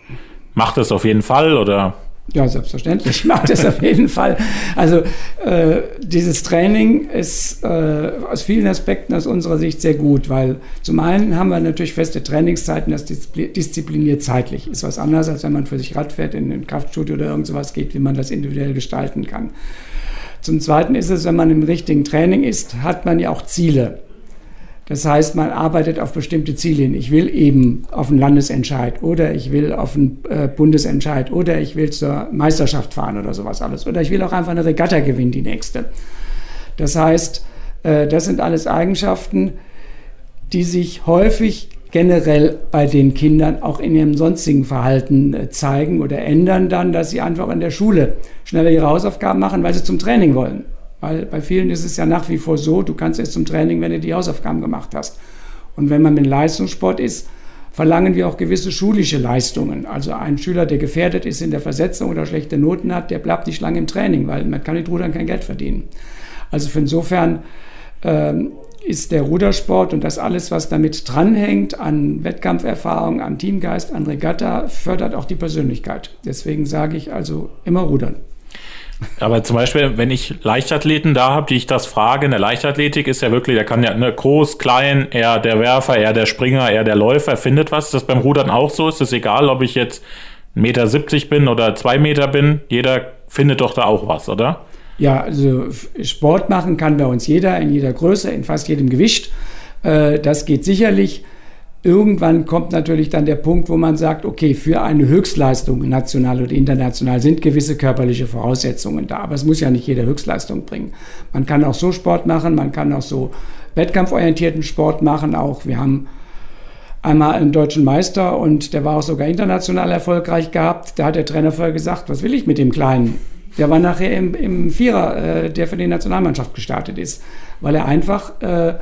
Macht das auf jeden Fall oder ja, selbstverständlich macht es auf jeden Fall. Also äh, dieses Training ist äh, aus vielen Aspekten aus unserer Sicht sehr gut, weil zum einen haben wir natürlich feste Trainingszeiten, das diszipliniert zeitlich. Ist was anderes, als wenn man für sich Rad fährt, in ein Kraftstudio oder irgend sowas geht, wie man das individuell gestalten kann. Zum Zweiten ist es, wenn man im richtigen Training ist, hat man ja auch Ziele. Das heißt, man arbeitet auf bestimmte Ziele hin. Ich will eben auf einen Landesentscheid oder ich will auf einen äh, Bundesentscheid oder ich will zur Meisterschaft fahren oder sowas alles. Oder ich will auch einfach eine Regatta gewinnen, die nächste. Das heißt, äh, das sind alles Eigenschaften, die sich häufig generell bei den Kindern auch in ihrem sonstigen Verhalten äh, zeigen oder ändern dann, dass sie einfach in der Schule schneller ihre Hausaufgaben machen, weil sie zum Training wollen. Weil bei vielen ist es ja nach wie vor so, du kannst jetzt zum Training, wenn du die Hausaufgaben gemacht hast. Und wenn man mit Leistungssport ist, verlangen wir auch gewisse schulische Leistungen. Also ein Schüler, der gefährdet ist in der Versetzung oder schlechte Noten hat, der bleibt nicht lange im Training, weil man kann mit Rudern kein Geld verdienen. Also insofern ähm, ist der Rudersport und das alles, was damit dranhängt, an Wettkampferfahrung, an Teamgeist, an Regatta, fördert auch die Persönlichkeit. Deswegen sage ich also immer rudern. Aber zum Beispiel, wenn ich Leichtathleten da habe, die ich das frage, in der Leichtathletik ist ja wirklich, der kann ja ne, groß, klein, eher der Werfer, eher der Springer, eher der Läufer, findet was. Das beim Rudern auch so? Ist es egal, ob ich jetzt 1,70 Meter bin oder 2 Meter bin? Jeder findet doch da auch was, oder? Ja, also Sport machen kann bei uns jeder, in jeder Größe, in fast jedem Gewicht. Äh, das geht sicherlich. Irgendwann kommt natürlich dann der Punkt, wo man sagt, okay, für eine Höchstleistung national oder international sind gewisse körperliche Voraussetzungen da. Aber es muss ja nicht jeder Höchstleistung bringen. Man kann auch so Sport machen, man kann auch so wettkampforientierten Sport machen. Auch wir haben einmal einen deutschen Meister und der war auch sogar international erfolgreich gehabt. Da hat der Trainer vorher gesagt, was will ich mit dem Kleinen? Der war nachher im, im Vierer, äh, der für die Nationalmannschaft gestartet ist, weil er einfach äh,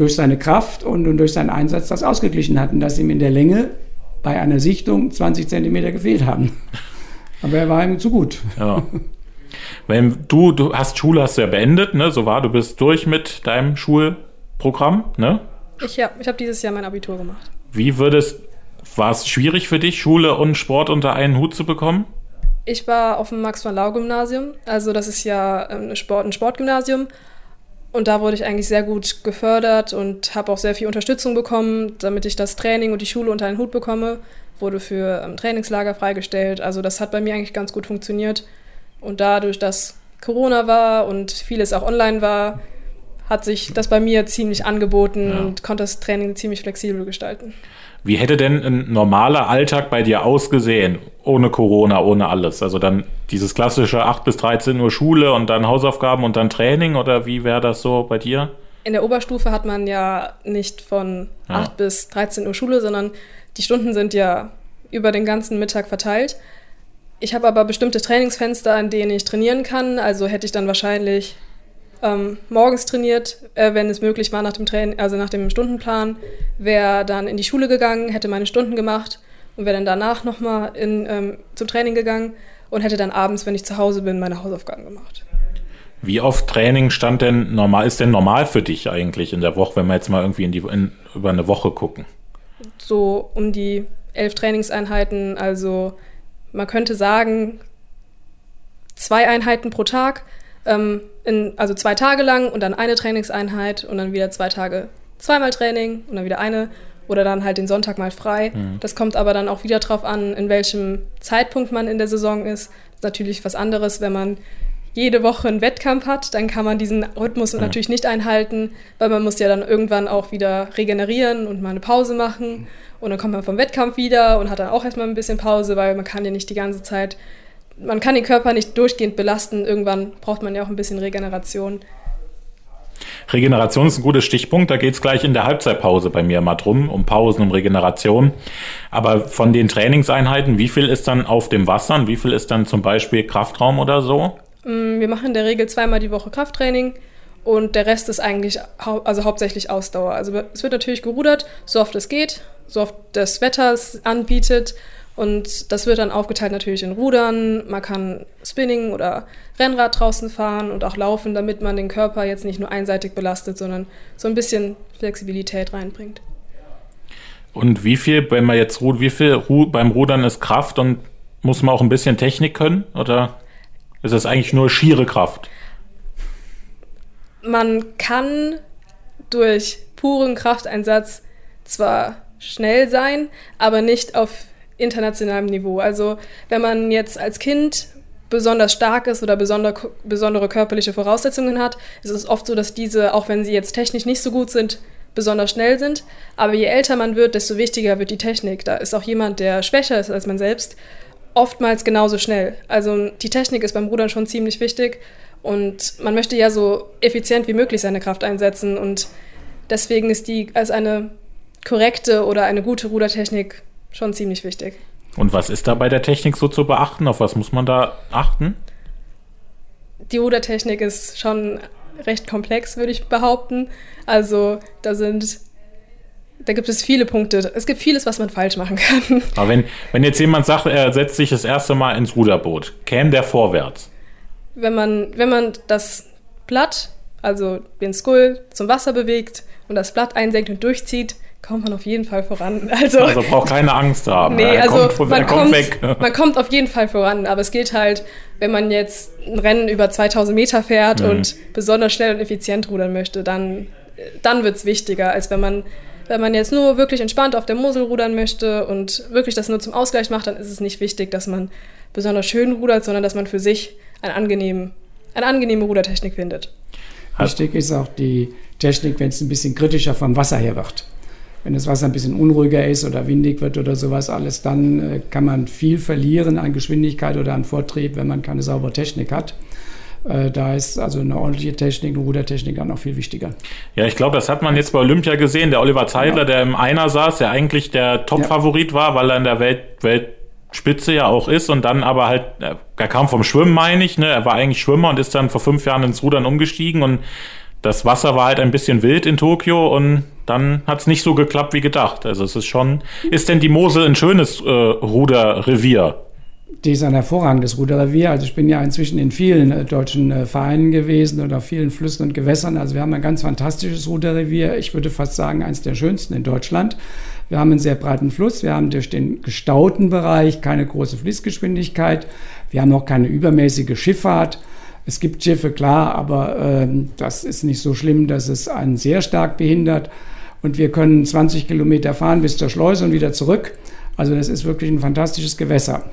durch seine Kraft und, und durch seinen Einsatz das ausgeglichen hatten, dass ihm in der Länge bei einer Sichtung 20 Zentimeter gefehlt haben. Aber er war ihm zu gut. Ja. Wenn du, du hast Schule hast du ja beendet, ne? So war, du bist durch mit deinem Schulprogramm, ne? Ich, ja, ich habe dieses Jahr mein Abitur gemacht. Wie würdest, war es schwierig für dich, Schule und Sport unter einen Hut zu bekommen? Ich war auf dem Max-von-Lau-Gymnasium, also das ist ja ähm, ein, Sport, ein Sportgymnasium und da wurde ich eigentlich sehr gut gefördert und habe auch sehr viel Unterstützung bekommen, damit ich das Training und die Schule unter einen Hut bekomme. Wurde für ähm, Trainingslager freigestellt. Also das hat bei mir eigentlich ganz gut funktioniert. Und dadurch, dass Corona war und vieles auch online war, hat sich das bei mir ziemlich angeboten ja. und konnte das Training ziemlich flexibel gestalten. Wie hätte denn ein normaler Alltag bei dir ausgesehen, ohne Corona, ohne alles? Also dann dieses klassische 8 bis 13 Uhr Schule und dann Hausaufgaben und dann Training oder wie wäre das so bei dir? In der Oberstufe hat man ja nicht von ja. 8 bis 13 Uhr Schule, sondern die Stunden sind ja über den ganzen Mittag verteilt. Ich habe aber bestimmte Trainingsfenster, an denen ich trainieren kann. Also hätte ich dann wahrscheinlich ähm, morgens trainiert, äh, wenn es möglich war nach dem Training, also nach dem Stundenplan, wäre dann in die Schule gegangen, hätte meine Stunden gemacht und wäre dann danach nochmal ähm, zum Training gegangen und hätte dann abends, wenn ich zu Hause bin, meine Hausaufgaben gemacht. Wie oft Training stand denn normal, ist denn normal für dich eigentlich in der Woche, wenn wir jetzt mal irgendwie in die, in, über eine Woche gucken? So um die elf Trainingseinheiten, also man könnte sagen, zwei Einheiten pro Tag, ähm, in, also zwei Tage lang und dann eine Trainingseinheit und dann wieder zwei Tage zweimal Training und dann wieder eine oder dann halt den Sonntag mal frei. Mhm. Das kommt aber dann auch wieder drauf an, in welchem Zeitpunkt man in der Saison ist. Das ist natürlich was anderes, wenn man jede Woche einen Wettkampf hat, dann kann man diesen Rhythmus mhm. natürlich nicht einhalten, weil man muss ja dann irgendwann auch wieder regenerieren und mal eine Pause machen. Und dann kommt man vom Wettkampf wieder und hat dann auch erstmal ein bisschen Pause, weil man kann ja nicht die ganze Zeit man kann den Körper nicht durchgehend belasten. Irgendwann braucht man ja auch ein bisschen Regeneration. Regeneration ist ein guter Stichpunkt. Da geht es gleich in der Halbzeitpause bei mir mal drum, um Pausen, um Regeneration. Aber von den Trainingseinheiten, wie viel ist dann auf dem Wasser und wie viel ist dann zum Beispiel Kraftraum oder so? Mm, wir machen in der Regel zweimal die Woche Krafttraining und der Rest ist eigentlich hau also hauptsächlich Ausdauer. Also es wird natürlich gerudert, so oft es geht, so oft das Wetter es anbietet. Und das wird dann aufgeteilt natürlich in Rudern, man kann Spinning oder Rennrad draußen fahren und auch laufen, damit man den Körper jetzt nicht nur einseitig belastet, sondern so ein bisschen Flexibilität reinbringt. Und wie viel, wenn man jetzt ruht, wie viel beim Rudern ist Kraft und muss man auch ein bisschen Technik können oder ist das eigentlich nur schiere Kraft? Man kann durch puren Krafteinsatz zwar schnell sein, aber nicht auf internationalem Niveau. Also wenn man jetzt als Kind besonders stark ist oder besonder, besondere körperliche Voraussetzungen hat, ist es oft so, dass diese, auch wenn sie jetzt technisch nicht so gut sind, besonders schnell sind. Aber je älter man wird, desto wichtiger wird die Technik. Da ist auch jemand, der schwächer ist als man selbst, oftmals genauso schnell. Also die Technik ist beim Rudern schon ziemlich wichtig und man möchte ja so effizient wie möglich seine Kraft einsetzen und deswegen ist die als eine korrekte oder eine gute Rudertechnik schon ziemlich wichtig. Und was ist da bei der Technik so zu beachten? Auf was muss man da achten? Die Rudertechnik ist schon recht komplex, würde ich behaupten. Also da sind, da gibt es viele Punkte. Es gibt vieles, was man falsch machen kann. Aber wenn, wenn jetzt jemand sagt, er setzt sich das erste Mal ins Ruderboot, käme der vorwärts? Wenn man, wenn man das Blatt, also den Skull, zum Wasser bewegt und das Blatt einsenkt und durchzieht, kommt man auf jeden Fall voran. Also, also braucht keine Angst haben. Nee, er also kommt, man, kommt, kommt man kommt auf jeden Fall voran. Aber es geht halt, wenn man jetzt ein Rennen über 2000 Meter fährt mhm. und besonders schnell und effizient rudern möchte, dann, dann wird es wichtiger, als wenn man, wenn man jetzt nur wirklich entspannt auf der Mosel rudern möchte und wirklich das nur zum Ausgleich macht, dann ist es nicht wichtig, dass man besonders schön rudert, sondern dass man für sich ein angenehm, eine angenehme Rudertechnik findet. Wichtig ist auch die Technik, wenn es ein bisschen kritischer vom Wasser her wird wenn das Wasser ein bisschen unruhiger ist oder windig wird oder sowas alles, dann äh, kann man viel verlieren an Geschwindigkeit oder an Vortrieb, wenn man keine saubere Technik hat. Äh, da ist also eine ordentliche Technik, eine Rudertechnik dann noch viel wichtiger. Ja, ich glaube, das hat man jetzt bei Olympia gesehen. Der Oliver Zeidler, ja. der im Einer saß, der eigentlich der Top-Favorit ja. war, weil er in der Welt, Weltspitze ja auch ist und dann aber halt, er kam vom Schwimmen, meine ich, ne? Er war eigentlich Schwimmer und ist dann vor fünf Jahren ins Rudern umgestiegen und das Wasser war halt ein bisschen wild in Tokio und dann hat es nicht so geklappt wie gedacht. Also es ist schon, ist denn die Mosel ein schönes äh, Ruderrevier? Die ist ein hervorragendes Ruderrevier. Also ich bin ja inzwischen in vielen äh, deutschen äh, Vereinen gewesen oder vielen Flüssen und Gewässern. Also wir haben ein ganz fantastisches Ruderrevier. Ich würde fast sagen, eines der schönsten in Deutschland. Wir haben einen sehr breiten Fluss. Wir haben durch den gestauten Bereich keine große Fließgeschwindigkeit. Wir haben auch keine übermäßige Schifffahrt. Es gibt Schiffe, klar, aber ähm, das ist nicht so schlimm, dass es einen sehr stark behindert. Und wir können 20 Kilometer fahren bis zur Schleuse und wieder zurück. Also das ist wirklich ein fantastisches Gewässer.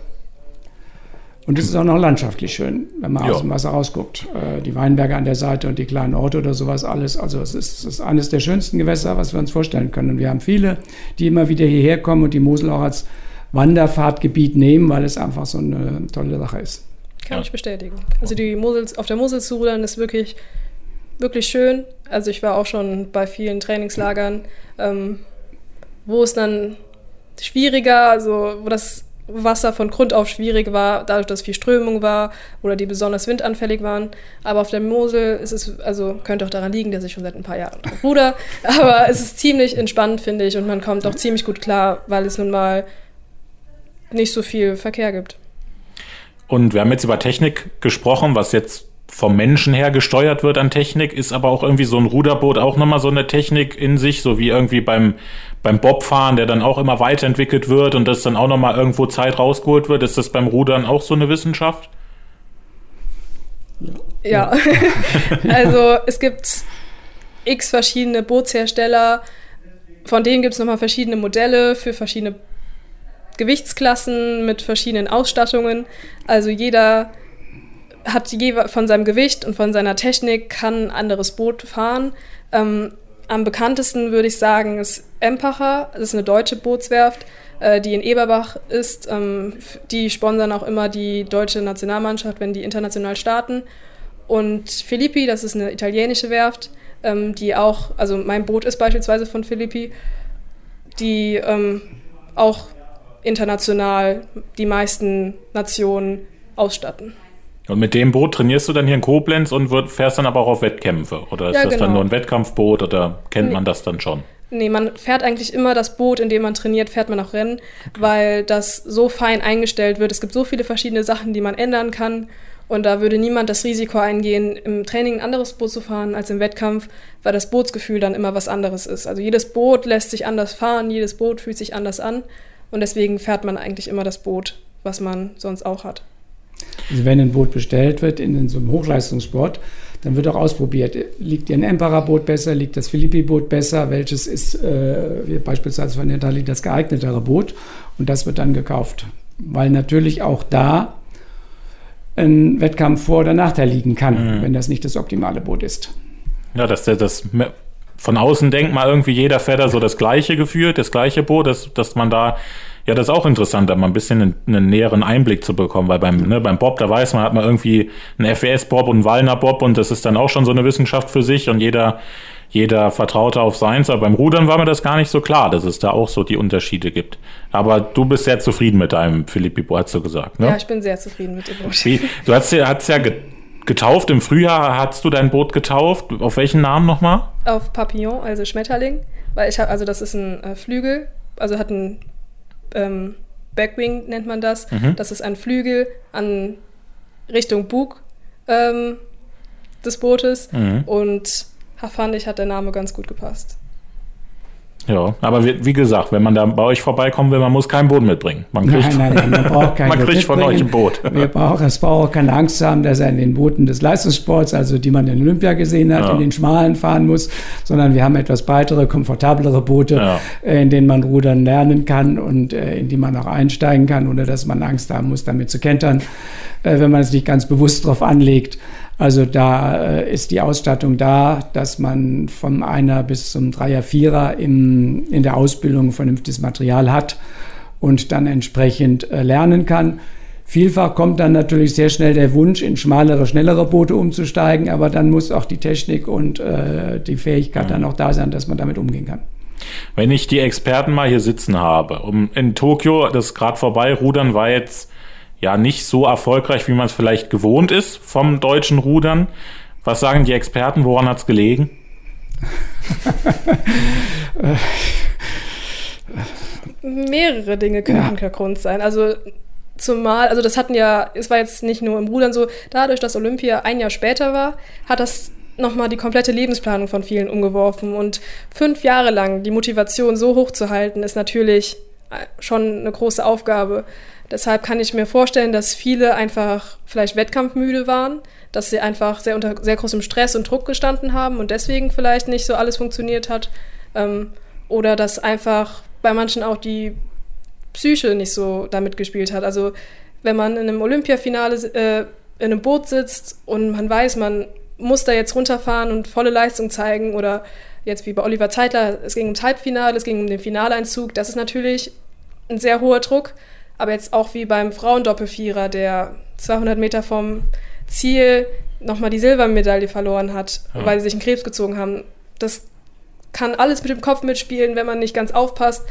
Und es ist auch noch landschaftlich schön, wenn man ja. aus dem Wasser rausguckt. Äh, die Weinberge an der Seite und die kleinen Orte oder sowas alles. Also es ist, es ist eines der schönsten Gewässer, was wir uns vorstellen können. Und wir haben viele, die immer wieder hierher kommen und die Mosel auch als Wanderfahrtgebiet nehmen, weil es einfach so eine tolle Sache ist. Kann ja. ich bestätigen. Also die Mosel, auf der Mosel zu rudern ist wirklich, wirklich schön. Also ich war auch schon bei vielen Trainingslagern, ähm, wo es dann schwieriger, also wo das Wasser von Grund auf schwierig war, dadurch, dass viel Strömung war oder die besonders windanfällig waren. Aber auf der Mosel ist es, also könnte auch daran liegen, dass ich schon seit ein paar Jahren ruder. Aber es ist ziemlich entspannt, finde ich, und man kommt auch ziemlich gut klar, weil es nun mal nicht so viel Verkehr gibt. Und wir haben jetzt über Technik gesprochen, was jetzt vom Menschen her gesteuert wird an Technik, ist aber auch irgendwie so ein Ruderboot auch nochmal so eine Technik in sich, so wie irgendwie beim, beim Bobfahren, der dann auch immer weiterentwickelt wird und das dann auch nochmal irgendwo Zeit rausgeholt wird. Ist das beim Rudern auch so eine Wissenschaft? Ja, also es gibt x verschiedene Bootshersteller, von denen gibt es nochmal verschiedene Modelle für verschiedene Gewichtsklassen mit verschiedenen Ausstattungen. Also jeder hat von seinem Gewicht und von seiner Technik kann ein anderes Boot fahren. Ähm, am bekanntesten würde ich sagen ist Empacher. Das ist eine deutsche Bootswerft, äh, die in Eberbach ist. Ähm, die sponsern auch immer die deutsche Nationalmannschaft, wenn die international starten. Und Filippi, das ist eine italienische Werft, ähm, die auch, also mein Boot ist beispielsweise von Filippi, die ähm, auch international die meisten Nationen ausstatten. Und mit dem Boot trainierst du dann hier in Koblenz und wird, fährst dann aber auch auf Wettkämpfe? Oder ist ja, das genau. dann nur ein Wettkampfboot oder kennt nee. man das dann schon? Nee, man fährt eigentlich immer das Boot, in dem man trainiert, fährt man auch Rennen, okay. weil das so fein eingestellt wird. Es gibt so viele verschiedene Sachen, die man ändern kann. Und da würde niemand das Risiko eingehen, im Training ein anderes Boot zu fahren als im Wettkampf, weil das Bootsgefühl dann immer was anderes ist. Also jedes Boot lässt sich anders fahren, jedes Boot fühlt sich anders an. Und deswegen fährt man eigentlich immer das Boot, was man sonst auch hat. Also wenn ein Boot bestellt wird in, so einem Hochleistungssport, dann wird auch ausprobiert, liegt dir ein Emperor-Boot besser, liegt das Philippi-Boot besser, welches ist äh, beispielsweise von Italien das geeignetere Boot und das wird dann gekauft. Weil natürlich auch da ein Wettkampf Vor- oder Nachteil liegen kann, mhm. wenn das nicht das optimale Boot ist. Ja, das, das von außen denkt mal irgendwie, jeder fährt da so das gleiche gefühlt, das gleiche Boot, dass, dass man da, ja, das ist auch interessant, da mal ein bisschen einen, einen näheren Einblick zu bekommen, weil beim, ne, beim Bob, da weiß man, hat man irgendwie einen FES-Bob und einen Wallner-Bob und das ist dann auch schon so eine Wissenschaft für sich und jeder, jeder vertraute auf seins, aber beim Rudern war mir das gar nicht so klar, dass es da auch so die Unterschiede gibt. Aber du bist sehr zufrieden mit deinem Philippi Boot, hast du gesagt, ne? Ja, ich bin sehr zufrieden mit dem Boot. Wie, du hast ja, hast ja getauft. Im Frühjahr hast du dein Boot getauft. Auf welchen Namen nochmal? Auf Papillon, also Schmetterling. Weil ich habe, also das ist ein äh, Flügel, also hat ein ähm, Backwing nennt man das. Mhm. Das ist ein Flügel an Richtung Bug ähm, des Bootes. Mhm. Und fand ich, hat der Name ganz gut gepasst. Ja, aber wie, wie, gesagt, wenn man da bei euch vorbeikommen will, man muss kein Boot mitbringen. Man kriegt, nein, nein, nein, man braucht kein man kriegt von euch ein Boot. Wir brauchen, es braucht auch keine Angst haben, dass er in den Booten des Leistungssports, also die man in Olympia gesehen hat, ja. in den schmalen fahren muss, sondern wir haben etwas breitere, komfortablere Boote, ja. Äh, in denen man rudern lernen kann und äh, in die man auch einsteigen kann, ohne dass man Angst haben muss, damit zu kentern, äh, wenn man es nicht ganz bewusst drauf anlegt. Also da äh, ist die Ausstattung da, dass man vom Einer bis zum Dreier, Vierer im, in der Ausbildung vernünftiges Material hat und dann entsprechend äh, lernen kann. Vielfach kommt dann natürlich sehr schnell der Wunsch, in schmalere, schnellere Boote umzusteigen, aber dann muss auch die Technik und äh, die Fähigkeit mhm. dann auch da sein, dass man damit umgehen kann. Wenn ich die Experten mal hier sitzen habe, um in Tokio, das gerade vorbei, Rudern war jetzt ja nicht so erfolgreich, wie man es vielleicht gewohnt ist vom deutschen Rudern. Was sagen die Experten? Woran hat es gelegen? Mehrere Dinge könnten ja. der Grund sein. Also zumal, also das hatten ja, es war jetzt nicht nur im Rudern so, dadurch, dass Olympia ein Jahr später war, hat das nochmal die komplette Lebensplanung von vielen umgeworfen. Und fünf Jahre lang die Motivation so hoch zu halten, ist natürlich schon eine große Aufgabe. Deshalb kann ich mir vorstellen, dass viele einfach vielleicht wettkampfmüde waren, dass sie einfach sehr unter sehr großem Stress und Druck gestanden haben und deswegen vielleicht nicht so alles funktioniert hat. Ähm, oder dass einfach bei manchen auch die Psyche nicht so damit gespielt hat. Also wenn man in einem Olympiafinale äh, in einem Boot sitzt und man weiß, man muss da jetzt runterfahren und volle Leistung zeigen oder jetzt wie bei Oliver Zeitler, es ging ums Halbfinale, es ging um den Finaleinzug, das ist natürlich ein sehr hoher Druck. Aber jetzt auch wie beim Frauendoppelvierer, der 200 Meter vom Ziel nochmal die Silbermedaille verloren hat, ja. weil sie sich einen Krebs gezogen haben. Das kann alles mit dem Kopf mitspielen, wenn man nicht ganz aufpasst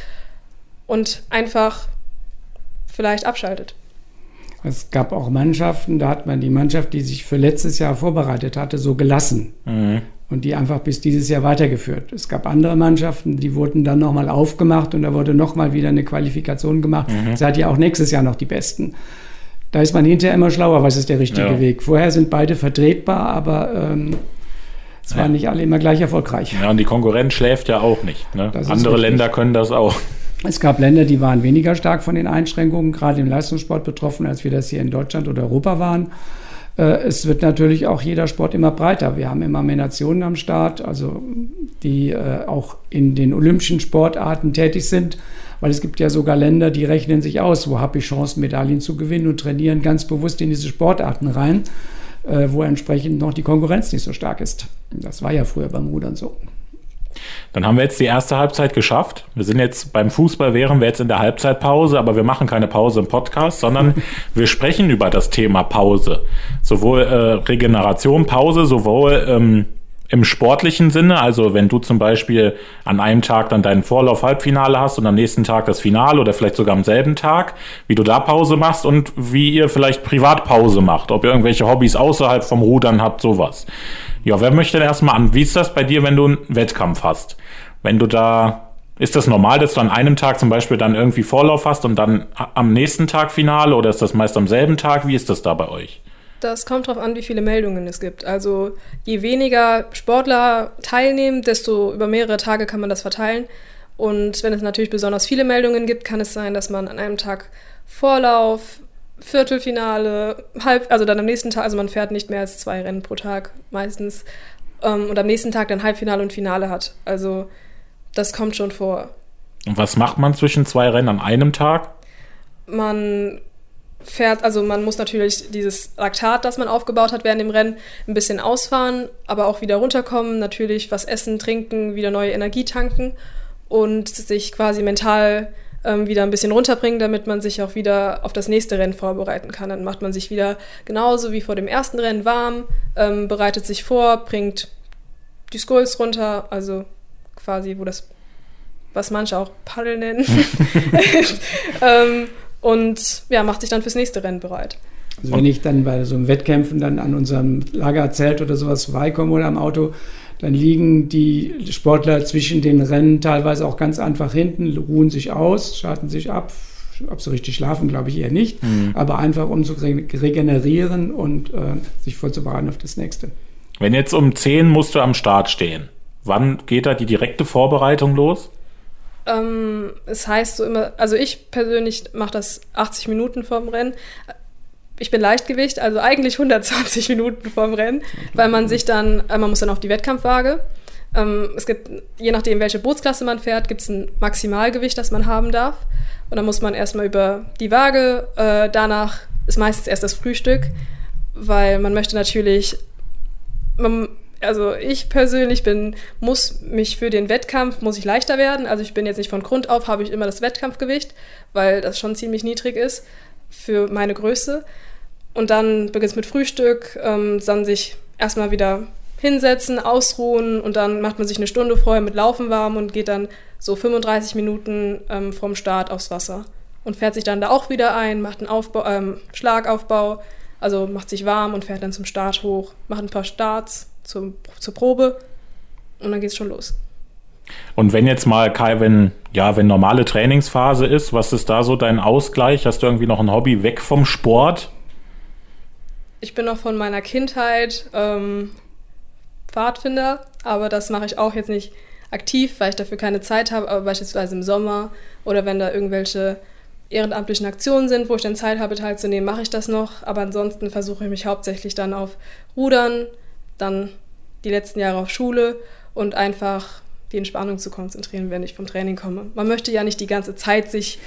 und einfach vielleicht abschaltet. Es gab auch Mannschaften, da hat man die Mannschaft, die sich für letztes Jahr vorbereitet hatte, so gelassen. Mhm und die einfach bis dieses Jahr weitergeführt. Es gab andere Mannschaften, die wurden dann nochmal aufgemacht und da wurde nochmal wieder eine Qualifikation gemacht. Mhm. Seid ja auch nächstes Jahr noch die Besten. Da ist man hinterher immer schlauer, was ist der richtige ja. Weg. Vorher sind beide vertretbar, aber ähm, es ja. waren nicht alle immer gleich erfolgreich. Ja, und die Konkurrenz schläft ja auch nicht. Ne? Andere Länder können das auch. Es gab Länder, die waren weniger stark von den Einschränkungen, gerade im Leistungssport betroffen, als wir das hier in Deutschland oder Europa waren. Äh, es wird natürlich auch jeder Sport immer breiter. Wir haben immer mehr Nationen am Start, also die äh, auch in den olympischen Sportarten tätig sind, weil es gibt ja sogar Länder, die rechnen sich aus, wo habe ich Chancen, Medaillen zu gewinnen und trainieren ganz bewusst in diese Sportarten rein, äh, wo entsprechend noch die Konkurrenz nicht so stark ist. Das war ja früher beim Rudern so. Dann haben wir jetzt die erste Halbzeit geschafft. Wir sind jetzt beim Fußball, wären wir jetzt in der Halbzeitpause, aber wir machen keine Pause im Podcast, sondern wir sprechen über das Thema Pause. Sowohl äh, Regeneration, Pause, sowohl ähm, im sportlichen Sinne, also wenn du zum Beispiel an einem Tag dann deinen Vorlauf-Halbfinale hast und am nächsten Tag das Finale oder vielleicht sogar am selben Tag, wie du da Pause machst und wie ihr vielleicht Privatpause macht, ob ihr irgendwelche Hobbys außerhalb vom Rudern habt, sowas. Ja, wer möchte denn erstmal an? Wie ist das bei dir, wenn du einen Wettkampf hast? Wenn du da, ist das normal, dass du an einem Tag zum Beispiel dann irgendwie Vorlauf hast und dann am nächsten Tag Finale oder ist das meist am selben Tag? Wie ist das da bei euch? Das kommt darauf an, wie viele Meldungen es gibt. Also je weniger Sportler teilnehmen, desto über mehrere Tage kann man das verteilen. Und wenn es natürlich besonders viele Meldungen gibt, kann es sein, dass man an einem Tag Vorlauf, Viertelfinale, halb, also dann am nächsten Tag, also man fährt nicht mehr als zwei Rennen pro Tag meistens. Ähm, und am nächsten Tag dann Halbfinale und Finale hat. Also das kommt schon vor. Und was macht man zwischen zwei Rennen an einem Tag? Man fährt, also man muss natürlich dieses Laktat, das man aufgebaut hat während dem Rennen, ein bisschen ausfahren, aber auch wieder runterkommen, natürlich was essen, trinken, wieder neue Energie tanken und sich quasi mental ähm, wieder ein bisschen runterbringen, damit man sich auch wieder auf das nächste Rennen vorbereiten kann. Dann macht man sich wieder genauso wie vor dem ersten Rennen warm, ähm, bereitet sich vor, bringt die Skulls runter, also quasi, wo das, was manche auch Paddel nennen. ähm, und ja, macht sich dann fürs nächste Rennen bereit. Also wenn ich dann bei so einem Wettkämpfen dann an unserem Lagerzelt oder sowas vorbeikomme oder am Auto, dann liegen die Sportler zwischen den Rennen teilweise auch ganz einfach hinten, ruhen sich aus, schalten sich ab. Ob sie richtig schlafen, glaube ich eher nicht, mhm. aber einfach um zu regenerieren und äh, sich vorzubereiten auf das nächste. Wenn jetzt um 10 musst du am Start stehen, wann geht da die direkte Vorbereitung los? Ähm, es heißt so immer, also ich persönlich mache das 80 Minuten vorm Rennen ich bin Leichtgewicht, also eigentlich 120 Minuten vorm Rennen, weil man sich dann, äh, man muss dann auf die Wettkampfwaage. Ähm, es gibt, je nachdem, welche Bootsklasse man fährt, gibt es ein Maximalgewicht, das man haben darf. Und dann muss man erstmal über die Waage, äh, danach ist meistens erst das Frühstück, weil man möchte natürlich, man, also ich persönlich bin, muss mich für den Wettkampf, muss ich leichter werden. Also ich bin jetzt nicht von Grund auf, habe ich immer das Wettkampfgewicht, weil das schon ziemlich niedrig ist für meine Größe. Und dann beginnt es mit Frühstück, ähm, dann sich erstmal wieder hinsetzen, ausruhen und dann macht man sich eine Stunde vorher mit Laufen warm und geht dann so 35 Minuten ähm, vom Start aufs Wasser und fährt sich dann da auch wieder ein, macht einen Aufbau, ähm, Schlagaufbau, also macht sich warm und fährt dann zum Start hoch, macht ein paar Starts zum, zur Probe und dann geht es schon los. Und wenn jetzt mal, Kai, wenn, ja, wenn normale Trainingsphase ist, was ist da so dein Ausgleich? Hast du irgendwie noch ein Hobby weg vom Sport? Ich bin noch von meiner Kindheit ähm, Pfadfinder, aber das mache ich auch jetzt nicht aktiv, weil ich dafür keine Zeit habe, aber beispielsweise im Sommer oder wenn da irgendwelche ehrenamtlichen Aktionen sind, wo ich dann Zeit habe teilzunehmen, mache ich das noch. Aber ansonsten versuche ich mich hauptsächlich dann auf Rudern, dann die letzten Jahre auf Schule und einfach die Entspannung zu konzentrieren, wenn ich vom Training komme. Man möchte ja nicht die ganze Zeit sich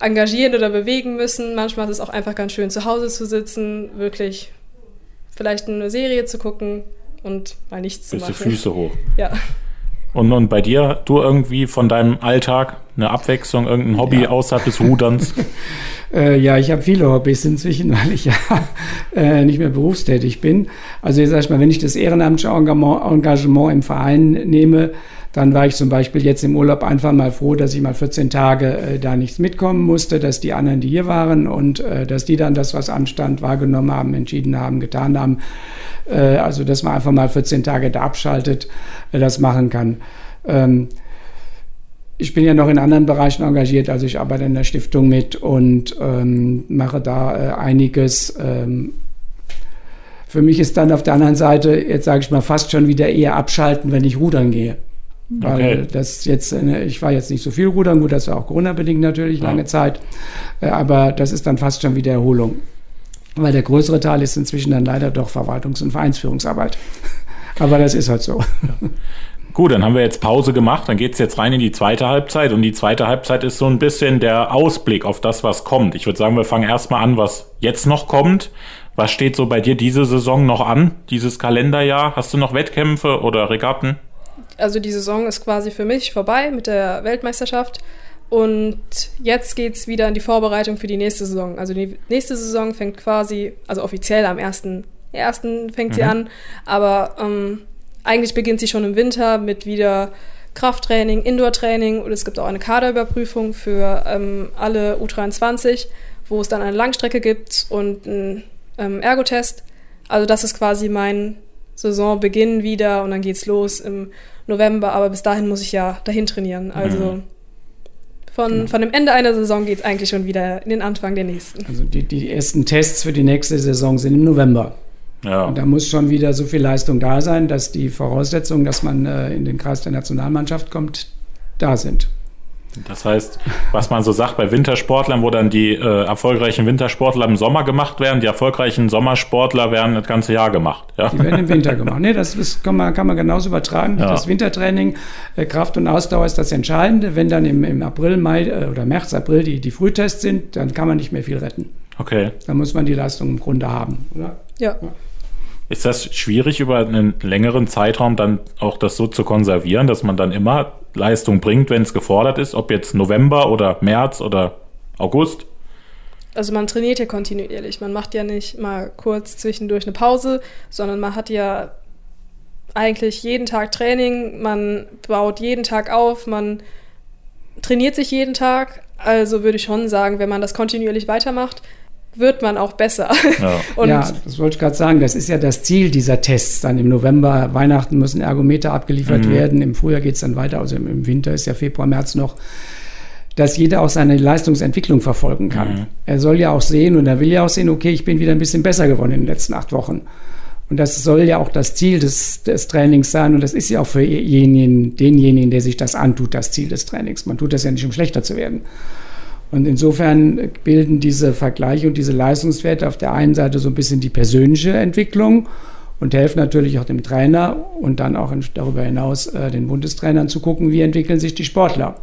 engagieren oder bewegen müssen. Manchmal ist es auch einfach ganz schön, zu Hause zu sitzen, wirklich vielleicht eine Serie zu gucken und mal nichts zu machen. Füße hoch. Ja. Und, und bei dir, du irgendwie von deinem Alltag eine Abwechslung, irgendein Hobby ja. außerhalb des Ruderns? äh, ja, ich habe viele Hobbys inzwischen, weil ich ja äh, nicht mehr berufstätig bin. Also jetzt sag ich mal, wenn ich das ehrenamtliche Engagement, Engagement im Verein nehme, dann war ich zum Beispiel jetzt im Urlaub einfach mal froh, dass ich mal 14 Tage äh, da nichts mitkommen musste, dass die anderen, die hier waren und äh, dass die dann das, was anstand, wahrgenommen haben, entschieden haben, getan haben. Äh, also, dass man einfach mal 14 Tage da abschaltet, äh, das machen kann. Ähm, ich bin ja noch in anderen Bereichen engagiert, also ich arbeite in der Stiftung mit und ähm, mache da äh, einiges. Ähm, für mich ist dann auf der anderen Seite, jetzt sage ich mal, fast schon wieder eher abschalten, wenn ich rudern gehe. Weil okay. das jetzt, ich war jetzt nicht so viel rudern, gut, das war auch Corona-bedingt natürlich ja. lange Zeit, äh, aber das ist dann fast schon wieder Erholung. Weil der größere Teil ist inzwischen dann leider doch Verwaltungs- und Vereinsführungsarbeit. aber das ist halt so. Ja. Gut, dann haben wir jetzt Pause gemacht, dann geht es jetzt rein in die zweite Halbzeit und die zweite Halbzeit ist so ein bisschen der Ausblick auf das, was kommt. Ich würde sagen, wir fangen erstmal an, was jetzt noch kommt. Was steht so bei dir diese Saison noch an, dieses Kalenderjahr? Hast du noch Wettkämpfe oder Regatten? Also die Saison ist quasi für mich vorbei mit der Weltmeisterschaft. Und jetzt geht es wieder in die Vorbereitung für die nächste Saison. Also die nächste Saison fängt quasi, also offiziell am 1.1. fängt mhm. sie an, aber ähm, eigentlich beginnt sie schon im Winter mit wieder Krafttraining, Indoor-Training und es gibt auch eine Kaderüberprüfung für ähm, alle U23, wo es dann eine Langstrecke gibt und einen ähm, Ergotest. Also das ist quasi mein Saisonbeginn wieder und dann geht's los im November, aber bis dahin muss ich ja dahin trainieren. Also mhm. von, genau. von dem Ende einer Saison geht es eigentlich schon wieder in den Anfang der nächsten. Also die, die ersten Tests für die nächste Saison sind im November. Ja. Und da muss schon wieder so viel Leistung da sein, dass die Voraussetzungen, dass man äh, in den Kreis der Nationalmannschaft kommt, da sind. Das heißt, was man so sagt bei Wintersportlern, wo dann die äh, erfolgreichen Wintersportler im Sommer gemacht werden, die erfolgreichen Sommersportler werden das ganze Jahr gemacht. Ja? Die werden im Winter gemacht. Nee, das ist, kann, man, kann man genauso übertragen. Ja. Das Wintertraining, äh, Kraft und Ausdauer ist das Entscheidende. Wenn dann im, im April, Mai äh, oder März, April die, die Frühtests sind, dann kann man nicht mehr viel retten. Okay. Da muss man die Leistung im Grunde haben, oder? Ja. Ist das schwierig, über einen längeren Zeitraum dann auch das so zu konservieren, dass man dann immer Leistung bringt, wenn es gefordert ist, ob jetzt November oder März oder August? Also man trainiert ja kontinuierlich. Man macht ja nicht mal kurz zwischendurch eine Pause, sondern man hat ja eigentlich jeden Tag Training, man baut jeden Tag auf, man trainiert sich jeden Tag. Also würde ich schon sagen, wenn man das kontinuierlich weitermacht, wird man auch besser. Ja, ja das wollte ich gerade sagen. Das ist ja das Ziel dieser Tests. Dann im November, Weihnachten müssen Ergometer abgeliefert mhm. werden. Im Frühjahr geht es dann weiter. Also im Winter ist ja Februar, März noch dass jeder auch seine Leistungsentwicklung verfolgen kann. Mhm. Er soll ja auch sehen und er will ja auch sehen, okay, ich bin wieder ein bisschen besser geworden in den letzten acht Wochen. Und das soll ja auch das Ziel des, des Trainings sein. Und das ist ja auch für denjenigen, denjenigen, der sich das antut, das Ziel des Trainings. Man tut das ja nicht, um schlechter zu werden. Und insofern bilden diese Vergleiche und diese Leistungswerte auf der einen Seite so ein bisschen die persönliche Entwicklung und helfen natürlich auch dem Trainer und dann auch darüber hinaus äh, den Bundestrainern zu gucken, wie entwickeln sich die Sportler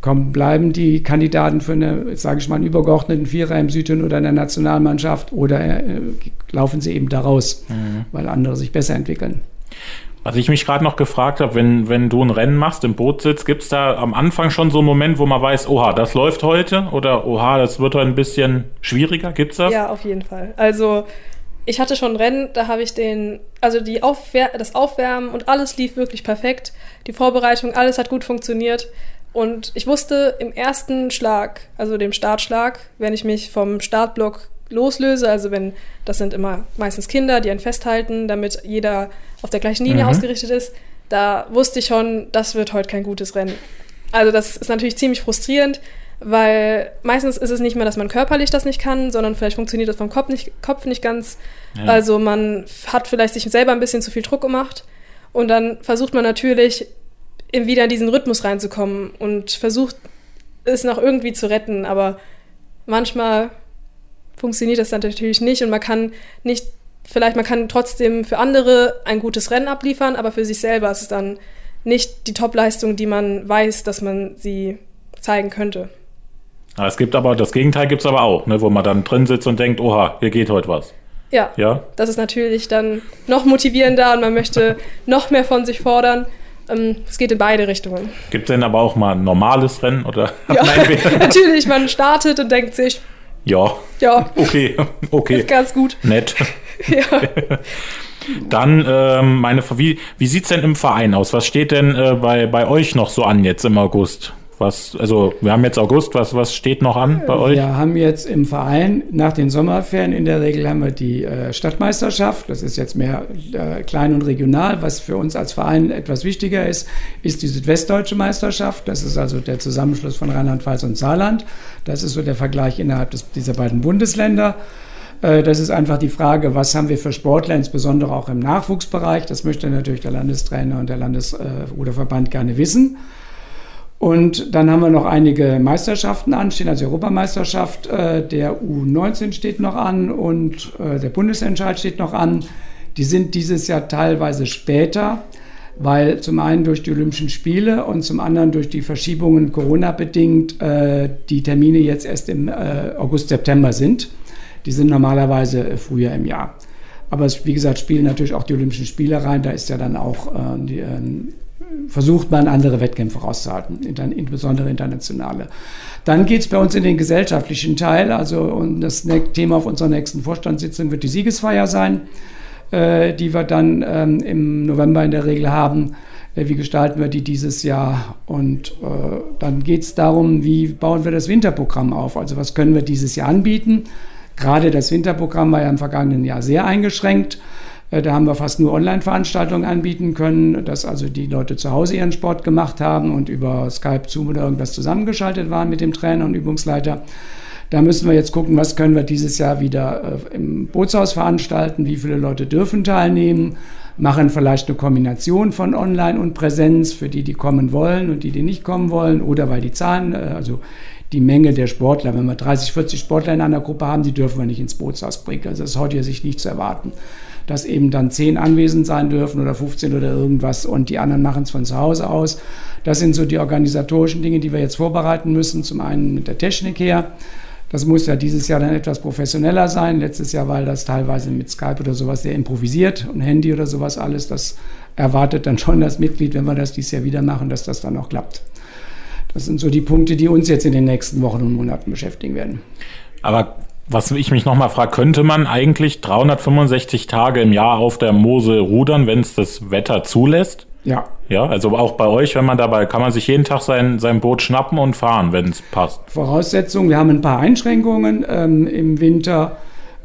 kommen, bleiben die Kandidaten für eine, sage ich mal, einen übergeordneten Vierer im Süden oder in der Nationalmannschaft oder äh, laufen sie eben da raus, mhm. weil andere sich besser entwickeln. Was ich mich gerade noch gefragt habe, wenn, wenn du ein Rennen machst, im Boot sitzt, gibt es da am Anfang schon so einen Moment, wo man weiß, oha, das läuft heute oder oha, das wird heute ein bisschen schwieriger? Gibt es das? Ja, auf jeden Fall. Also ich hatte schon ein Rennen, da habe ich den, also die Aufwär das Aufwärmen und alles lief wirklich perfekt. Die Vorbereitung, alles hat gut funktioniert. Und ich wusste im ersten Schlag, also dem Startschlag, wenn ich mich vom Startblock loslöse, also wenn das sind immer meistens Kinder, die einen festhalten, damit jeder auf der gleichen Linie mhm. ausgerichtet ist, da wusste ich schon, das wird heute kein gutes Rennen. Also das ist natürlich ziemlich frustrierend, weil meistens ist es nicht mehr, dass man körperlich das nicht kann, sondern vielleicht funktioniert das vom Kopf nicht, Kopf nicht ganz. Ja. Also man hat vielleicht sich selber ein bisschen zu viel Druck gemacht und dann versucht man natürlich wieder in diesen Rhythmus reinzukommen und versucht es noch irgendwie zu retten, aber manchmal funktioniert das dann natürlich nicht und man kann nicht, vielleicht man kann trotzdem für andere ein gutes Rennen abliefern, aber für sich selber ist es dann nicht die Topleistung, die man weiß, dass man sie zeigen könnte. Es gibt aber, das Gegenteil gibt es aber auch, ne, wo man dann drin sitzt und denkt, oha, hier geht heute was. Ja, ja, das ist natürlich dann noch motivierender und man möchte noch mehr von sich fordern. Ähm, es geht in beide Richtungen. Gibt es denn aber auch mal ein normales Rennen? Oder? Ja, natürlich, man startet und denkt sich, ja, ja. okay, okay. Ist ganz gut. Nett. ja. Dann ähm, meine, wie, wie sieht es denn im Verein aus? Was steht denn äh, bei, bei euch noch so an jetzt im August? Was, also wir haben jetzt August, was, was steht noch an bei euch? Wir haben jetzt im Verein nach den Sommerferien in der Regel haben wir die äh, Stadtmeisterschaft. Das ist jetzt mehr äh, klein und regional. Was für uns als Verein etwas wichtiger ist, ist die Südwestdeutsche Meisterschaft. Das ist also der Zusammenschluss von Rheinland-Pfalz und Saarland. Das ist so der Vergleich innerhalb des, dieser beiden Bundesländer. Äh, das ist einfach die Frage, was haben wir für Sportler, insbesondere auch im Nachwuchsbereich. Das möchte natürlich der Landestrainer und der Landesruderverband gerne wissen. Und dann haben wir noch einige Meisterschaften anstehen, also Europameisterschaft äh, der U19 steht noch an und äh, der Bundesentscheid steht noch an. Die sind dieses Jahr teilweise später, weil zum einen durch die Olympischen Spiele und zum anderen durch die Verschiebungen Corona-bedingt äh, die Termine jetzt erst im äh, August, September sind. Die sind normalerweise äh, früher im Jahr. Aber es, wie gesagt, spielen natürlich auch die Olympischen Spiele rein. Da ist ja dann auch äh, die, ähm, versucht man, andere Wettkämpfe rauszuhalten, insbesondere internationale. Dann geht es bei uns in den gesellschaftlichen Teil. Also und das Thema auf unserer nächsten Vorstandssitzung wird die Siegesfeier sein, äh, die wir dann ähm, im November in der Regel haben. Äh, wie gestalten wir die dieses Jahr? Und äh, dann geht es darum, wie bauen wir das Winterprogramm auf? Also was können wir dieses Jahr anbieten? Gerade das Winterprogramm war ja im vergangenen Jahr sehr eingeschränkt. Äh, da haben wir fast nur Online-Veranstaltungen anbieten können, dass also die Leute zu Hause ihren Sport gemacht haben und über Skype, Zoom oder irgendwas zusammengeschaltet waren mit dem Trainer und Übungsleiter. Da müssen wir jetzt gucken, was können wir dieses Jahr wieder äh, im Bootshaus veranstalten, wie viele Leute dürfen teilnehmen, machen vielleicht eine Kombination von Online und Präsenz für die, die kommen wollen und die, die nicht kommen wollen oder weil die Zahlen, äh, also die Menge der Sportler, wenn wir 30, 40 Sportler in einer Gruppe haben, die dürfen wir nicht ins Bootshaus bringen. Also das ist heute sich nicht zu erwarten dass eben dann zehn anwesend sein dürfen oder 15 oder irgendwas und die anderen machen es von zu Hause aus. Das sind so die organisatorischen Dinge, die wir jetzt vorbereiten müssen. Zum einen mit der Technik her. Das muss ja dieses Jahr dann etwas professioneller sein. Letztes Jahr war das teilweise mit Skype oder sowas sehr improvisiert und Handy oder sowas alles. Das erwartet dann schon das Mitglied, wenn wir das dieses Jahr wieder machen, dass das dann auch klappt. Das sind so die Punkte, die uns jetzt in den nächsten Wochen und Monaten beschäftigen werden. Aber was ich mich nochmal frage, könnte man eigentlich 365 Tage im Jahr auf der Mose rudern, wenn es das Wetter zulässt? Ja. Ja, also auch bei euch, wenn man dabei, kann man sich jeden Tag sein, sein Boot schnappen und fahren, wenn es passt. Voraussetzung, wir haben ein paar Einschränkungen ähm, im Winter,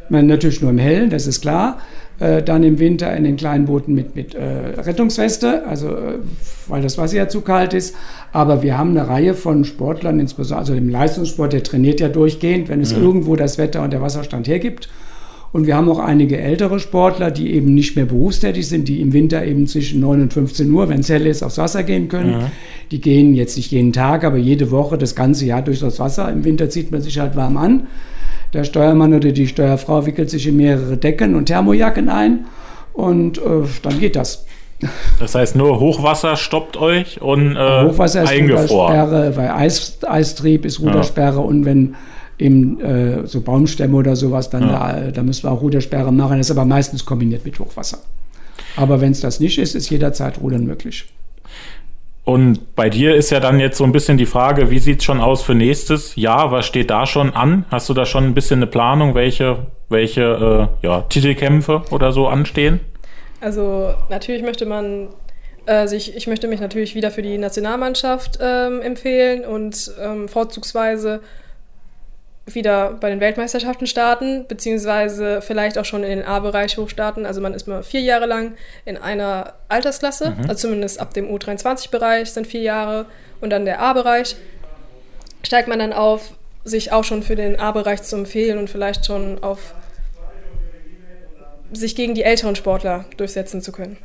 natürlich nur im Hellen, das ist klar. Äh, dann im Winter in den kleinen Booten mit, mit äh, Rettungsweste, also äh, weil das Wasser ja zu kalt ist. Aber wir haben eine Reihe von Sportlern, insbesondere also im Leistungssport, der trainiert ja durchgehend, wenn es ja. irgendwo das Wetter und der Wasserstand hergibt. Und wir haben auch einige ältere Sportler, die eben nicht mehr berufstätig sind, die im Winter eben zwischen 9 und 15 Uhr, wenn es hell ist, aufs Wasser gehen können. Ja. Die gehen jetzt nicht jeden Tag, aber jede Woche das ganze Jahr durch das Wasser. Im Winter zieht man sich halt warm an. Der Steuermann oder die Steuerfrau wickelt sich in mehrere Decken und Thermojacken ein und äh, dann geht das. Das heißt, nur Hochwasser stoppt euch und äh, Hochwasser ist eingefroren. Rudersperre, bei Eis, Eistrieb ist Rudersperre ja. und wenn eben äh, so Baumstämme oder sowas, dann ja. da, da müssen wir auch Rudersperre machen. Das ist aber meistens kombiniert mit Hochwasser. Aber wenn es das nicht ist, ist jederzeit Rudern möglich. Und bei dir ist ja dann jetzt so ein bisschen die Frage, wie sieht es schon aus für nächstes Jahr? Was steht da schon an? Hast du da schon ein bisschen eine Planung, welche, welche äh, ja, Titelkämpfe oder so anstehen? Also natürlich möchte man äh, sich, ich möchte mich natürlich wieder für die Nationalmannschaft ähm, empfehlen und ähm, vorzugsweise wieder bei den Weltmeisterschaften starten, beziehungsweise vielleicht auch schon in den A-Bereich hochstarten. Also man ist mal vier Jahre lang in einer Altersklasse, mhm. also zumindest ab dem U23-Bereich sind vier Jahre und dann der A-Bereich. Steigt man dann auf, sich auch schon für den A-Bereich zu empfehlen und vielleicht schon auf sich gegen die älteren Sportler durchsetzen zu können.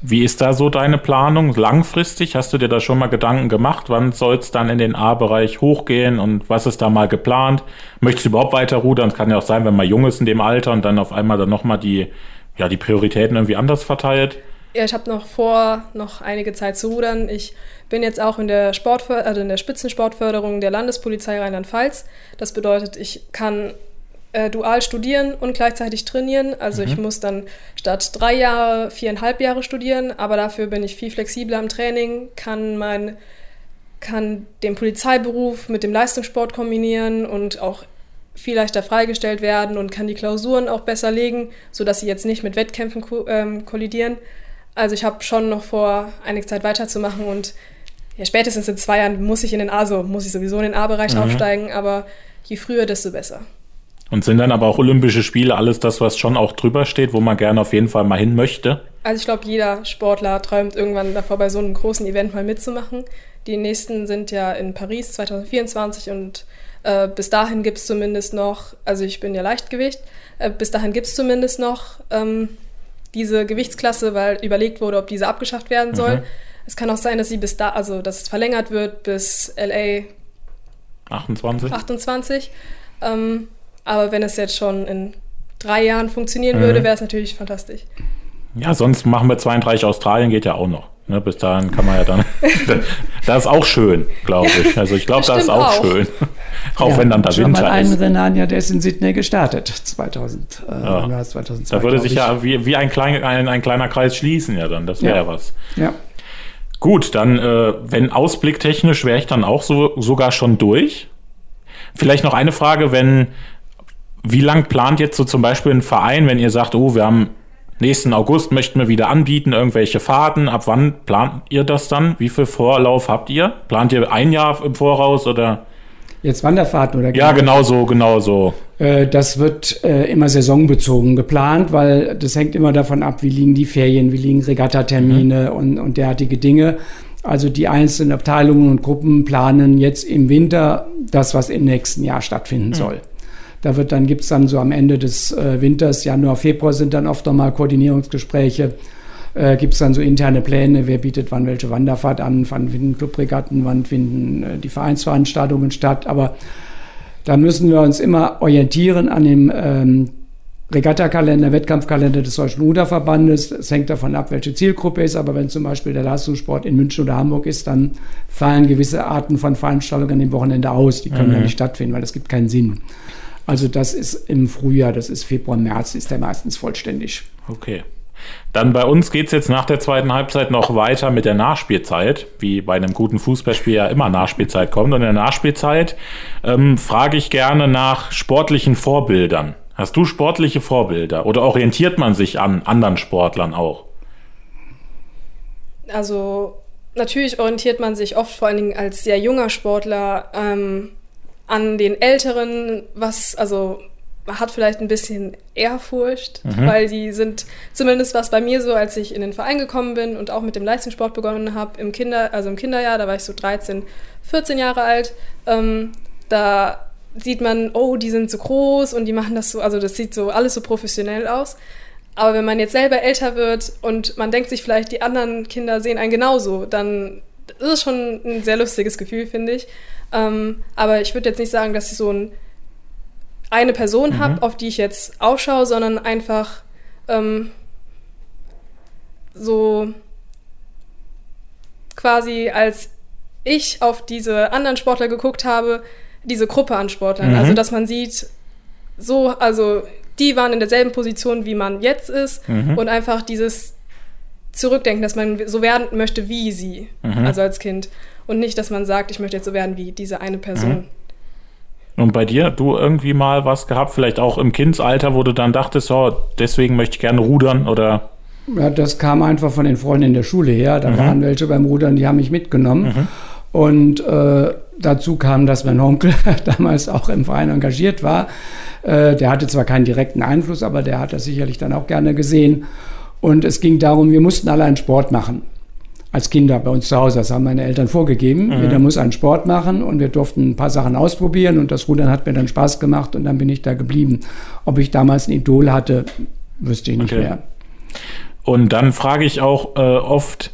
Wie ist da so deine Planung langfristig? Hast du dir da schon mal Gedanken gemacht? Wann soll es dann in den A-Bereich hochgehen und was ist da mal geplant? Möchtest du überhaupt weiter rudern? Es kann ja auch sein, wenn man jung ist in dem Alter und dann auf einmal dann nochmal die, ja, die Prioritäten irgendwie anders verteilt. Ja, ich habe noch vor, noch einige Zeit zu rudern. Ich bin jetzt auch in der, Sportför also in der Spitzensportförderung der Landespolizei Rheinland-Pfalz. Das bedeutet, ich kann äh, dual studieren und gleichzeitig trainieren. Also mhm. ich muss dann statt drei Jahre viereinhalb Jahre studieren, aber dafür bin ich viel flexibler im Training, kann mein kann den Polizeiberuf mit dem Leistungssport kombinieren und auch viel leichter freigestellt werden und kann die Klausuren auch besser legen, sodass sie jetzt nicht mit Wettkämpfen ko ähm, kollidieren. Also ich habe schon noch vor, einige Zeit weiterzumachen und ja, spätestens in zwei Jahren muss ich in den A, so muss ich sowieso in den A-Bereich mhm. aufsteigen, aber je früher, desto besser. Und sind dann aber auch Olympische Spiele alles das, was schon auch drüber steht, wo man gerne auf jeden Fall mal hin möchte? Also ich glaube, jeder Sportler träumt irgendwann davor, bei so einem großen Event mal mitzumachen. Die nächsten sind ja in Paris 2024 und äh, bis dahin gibt es zumindest noch, also ich bin ja Leichtgewicht, äh, bis dahin gibt es zumindest noch ähm, diese Gewichtsklasse, weil überlegt wurde, ob diese abgeschafft werden soll. Mhm. Es kann auch sein, dass sie bis da, also dass es verlängert wird bis LA 28. 28. Ähm, aber wenn es jetzt schon in drei Jahren funktionieren mhm. würde, wäre es natürlich fantastisch. Ja, sonst machen wir 32 Australien, geht ja auch noch. Ne, bis dahin kann man ja dann. das ist auch schön, glaube ich. Also ich glaube, das ist auch, auch. schön. auch ja, wenn dann der Winter mal ist. Ein Renania, der ist in Sydney gestartet, 2000, äh, ja. 2002. Da würde sich ja wie, wie ein, klein, ein, ein, kleiner Kreis schließen, ja dann. Das wäre ja. was. Ja. Gut, dann, äh, wenn ausblicktechnisch wäre ich dann auch so, sogar schon durch. Vielleicht noch eine Frage, wenn wie lang plant jetzt so zum Beispiel ein Verein, wenn ihr sagt, oh, wir haben nächsten August möchten wir wieder anbieten, irgendwelche Fahrten. Ab wann plant ihr das dann? Wie viel Vorlauf habt ihr? Plant ihr ein Jahr im Voraus oder? Jetzt Wanderfahrten oder? Ja, genau so, genau so. Äh, das wird äh, immer saisonbezogen geplant, weil das hängt immer davon ab, wie liegen die Ferien, wie liegen Regattatermine mhm. und, und derartige Dinge. Also die einzelnen Abteilungen und Gruppen planen jetzt im Winter das, was im nächsten Jahr stattfinden mhm. soll. Da wird dann, gibt es dann so am Ende des äh, Winters, Januar, Februar sind dann oft nochmal Koordinierungsgespräche. Äh, gibt es dann so interne Pläne, wer bietet wann welche Wanderfahrt an, wann finden Clubregatten, wann finden äh, die Vereinsveranstaltungen statt. Aber da müssen wir uns immer orientieren an dem ähm, Regattakalender, Wettkampfkalender des Deutschen Ruderverbandes. Es hängt davon ab, welche Zielgruppe ist, aber wenn zum Beispiel der Leistungssport in München oder Hamburg ist, dann fallen gewisse Arten von Veranstaltungen an dem Wochenende aus. Die können mhm. dann nicht stattfinden, weil das gibt keinen Sinn. Also das ist im Frühjahr, das ist Februar, März, ist der meistens vollständig. Okay. Dann bei uns geht es jetzt nach der zweiten Halbzeit noch weiter mit der Nachspielzeit, wie bei einem guten Fußballspiel ja immer Nachspielzeit kommt. Und in der Nachspielzeit ähm, frage ich gerne nach sportlichen Vorbildern. Hast du sportliche Vorbilder oder orientiert man sich an anderen Sportlern auch? Also natürlich orientiert man sich oft vor allen Dingen als sehr junger Sportler ähm, an den Älteren, was also man hat vielleicht ein bisschen Ehrfurcht, mhm. weil die sind, zumindest was bei mir so, als ich in den Verein gekommen bin und auch mit dem Leistungssport begonnen habe, im Kinder, also im Kinderjahr, da war ich so 13, 14 Jahre alt, ähm, da sieht man, oh, die sind so groß und die machen das so, also das sieht so alles so professionell aus. Aber wenn man jetzt selber älter wird und man denkt sich vielleicht, die anderen Kinder sehen einen genauso, dann ist es schon ein sehr lustiges Gefühl, finde ich. Ähm, aber ich würde jetzt nicht sagen, dass ich so ein, eine Person mhm. habe, auf die ich jetzt aufschaue, sondern einfach ähm, so quasi als ich auf diese anderen Sportler geguckt habe, diese Gruppe an Sportlern. Mhm. Also, dass man sieht, so, also die waren in derselben Position, wie man jetzt ist mhm. und einfach dieses Zurückdenken, dass man so werden möchte wie sie, mhm. also als Kind. Und nicht, dass man sagt, ich möchte jetzt so werden wie diese eine Person. Mhm. Und bei dir, du irgendwie mal was gehabt, vielleicht auch im Kindsalter, wo du dann dachtest, oh, deswegen möchte ich gerne rudern oder ja, das kam einfach von den Freunden in der Schule her. Da mhm. waren welche beim Rudern, die haben mich mitgenommen. Mhm. Und äh, dazu kam, dass mein Onkel damals auch im Verein engagiert war. Äh, der hatte zwar keinen direkten Einfluss, aber der hat das sicherlich dann auch gerne gesehen. Und es ging darum, wir mussten alle einen Sport machen. Als Kinder bei uns zu Hause. Das haben meine Eltern vorgegeben. Mhm. Jeder muss einen Sport machen und wir durften ein paar Sachen ausprobieren und das Rudern hat mir dann Spaß gemacht und dann bin ich da geblieben. Ob ich damals ein Idol hatte, wüsste ich nicht okay. mehr. Und dann frage ich auch äh, oft,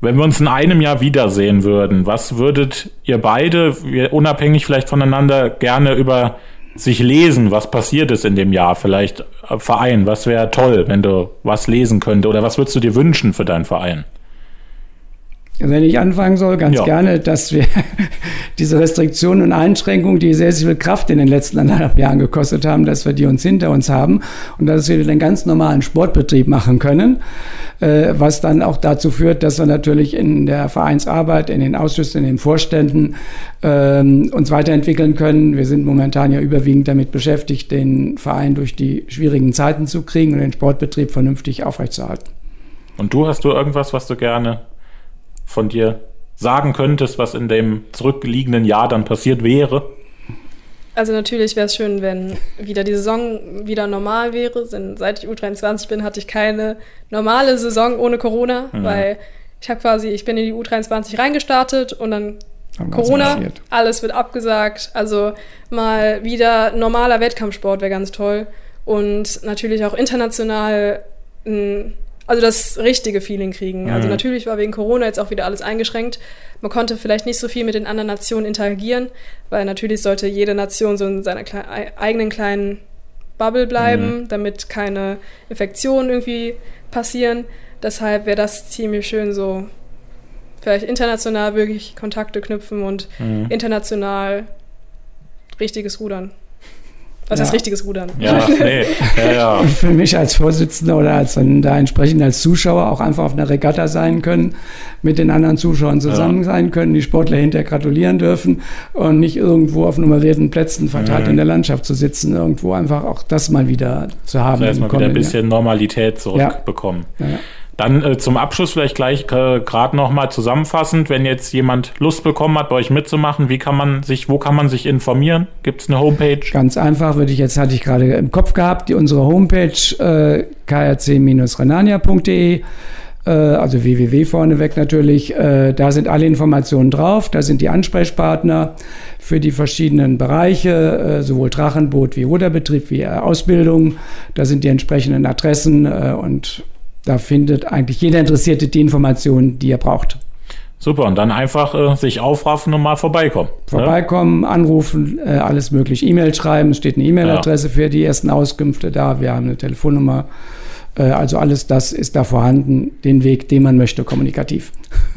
wenn wir uns in einem Jahr wiedersehen würden, was würdet ihr beide, unabhängig vielleicht voneinander, gerne über sich lesen, was passiert ist in dem Jahr? Vielleicht äh, Verein, was wäre toll, wenn du was lesen könntest? Oder was würdest du dir wünschen für deinen Verein? Wenn ich anfangen soll, ganz ja. gerne, dass wir diese Restriktionen und Einschränkungen, die sehr, sehr viel Kraft in den letzten anderthalb Jahren gekostet haben, dass wir die uns hinter uns haben und dass wir den ganz normalen Sportbetrieb machen können, äh, was dann auch dazu führt, dass wir natürlich in der Vereinsarbeit, in den Ausschüssen, in den Vorständen ähm, uns weiterentwickeln können. Wir sind momentan ja überwiegend damit beschäftigt, den Verein durch die schwierigen Zeiten zu kriegen und den Sportbetrieb vernünftig aufrechtzuerhalten. Und du hast du irgendwas, was du gerne von dir sagen könntest, was in dem zurückliegenden Jahr dann passiert wäre? Also natürlich wäre es schön, wenn wieder die Saison wieder normal wäre. Denn seit ich U23 bin, hatte ich keine normale Saison ohne Corona, mhm. weil ich habe quasi, ich bin in die U23 reingestartet und dann Corona, alles wird abgesagt. Also mal wieder normaler Wettkampfsport wäre ganz toll. Und natürlich auch international ein also das richtige Feeling kriegen. Also mhm. Also natürlich war wegen Corona jetzt auch wieder alles eingeschränkt. Man konnte vielleicht nicht so viel mit den anderen Nationen interagieren, weil natürlich sollte jede Nation so in seiner kle eigenen kleinen Bubble bleiben, mhm. damit keine Infektionen irgendwie passieren. Deshalb wäre das ziemlich schön so vielleicht international wirklich Kontakte knüpfen und mhm. international richtiges Rudern. Was ja. heißt richtiges Rudern? Ja, nee. ja, ja. Und für mich als Vorsitzender oder als da entsprechend als Zuschauer auch einfach auf einer Regatta sein können, mit den anderen Zuschauern zusammen ja. sein können, die Sportler hinterher gratulieren dürfen und nicht irgendwo auf nummerierten Plätzen verteilt mhm. in der Landschaft zu sitzen, irgendwo einfach auch das mal wieder zu haben. Also erstmal wieder ein bisschen Normalität zurückbekommen. Ja. Dann äh, zum Abschluss vielleicht gleich äh, gerade nochmal zusammenfassend, wenn jetzt jemand Lust bekommen hat, bei euch mitzumachen, wie kann man sich, wo kann man sich informieren? Gibt es eine Homepage? Ganz einfach, würde ich jetzt, hatte ich gerade im Kopf gehabt, die, unsere Homepage äh, krc-renania.de äh, also www vorneweg natürlich. Äh, da sind alle Informationen drauf. Da sind die Ansprechpartner für die verschiedenen Bereiche, äh, sowohl Drachenboot wie Ruderbetrieb wie Ausbildung. Da sind die entsprechenden Adressen und da findet eigentlich jeder Interessierte die Informationen, die er braucht. Super, und dann einfach äh, sich aufraffen und mal vorbeikommen. Ne? Vorbeikommen, ne? anrufen, äh, alles möglich. E-Mail schreiben, es steht eine E-Mail-Adresse ja. für die ersten Auskünfte da. Wir haben eine Telefonnummer. Äh, also alles das ist da vorhanden, den Weg, den man möchte, kommunikativ.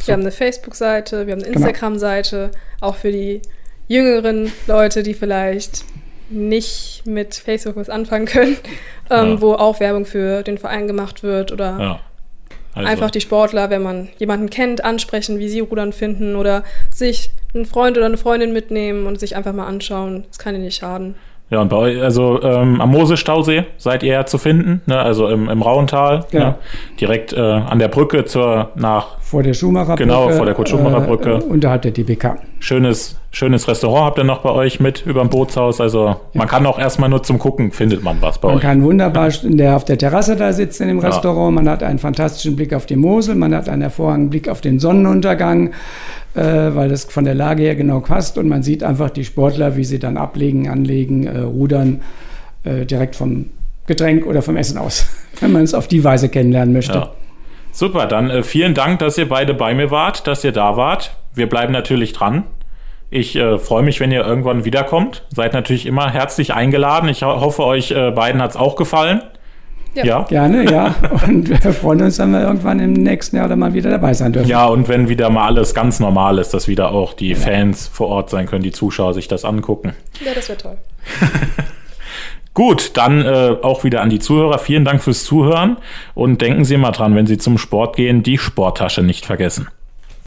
Wir haben eine Facebook-Seite, wir haben eine genau. Instagram-Seite, auch für die jüngeren Leute, die vielleicht nicht mit Facebook was anfangen können, ähm, ja. wo auch Werbung für den Verein gemacht wird oder ja. also. einfach die Sportler, wenn man jemanden kennt, ansprechen, wie sie Rudern finden oder sich einen Freund oder eine Freundin mitnehmen und sich einfach mal anschauen. Das kann ihnen nicht schaden. Ja, und bei euch, also ähm, am Mosestausee seid ihr ja zu finden, ne? also im, im Rauental, ja. ne? direkt äh, an der Brücke zur nach vor der Schumacherbrücke. Genau, vor der Kurt-Schumacher-Brücke. Äh, unterhalb der DBK. Schönes, schönes Restaurant habt ihr noch bei euch mit über dem Bootshaus. Also ja. man kann auch erstmal nur zum Gucken, findet man was bei man euch. Man kann wunderbar der, auf der Terrasse da sitzen in dem ja. Restaurant. Man hat einen fantastischen Blick auf die Mosel, man hat einen hervorragenden Blick auf den Sonnenuntergang, äh, weil das von der Lage her genau passt. Und man sieht einfach die Sportler, wie sie dann ablegen, anlegen, äh, rudern, äh, direkt vom Getränk oder vom Essen aus, wenn man es auf die Weise kennenlernen möchte. Ja. Super, dann äh, vielen Dank, dass ihr beide bei mir wart, dass ihr da wart. Wir bleiben natürlich dran. Ich äh, freue mich, wenn ihr irgendwann wiederkommt. Seid natürlich immer herzlich eingeladen. Ich ho hoffe, euch äh, beiden hat es auch gefallen. Ja. ja. Gerne, ja. Und wir freuen uns, wenn wir irgendwann im nächsten Jahr oder mal wieder dabei sein dürfen. Ja, und wenn wieder mal alles ganz normal ist, dass wieder auch die ja. Fans vor Ort sein können, die Zuschauer sich das angucken. Ja, das wäre toll. Gut, dann äh, auch wieder an die Zuhörer. Vielen Dank fürs Zuhören und denken Sie mal dran, wenn Sie zum Sport gehen, die Sporttasche nicht vergessen.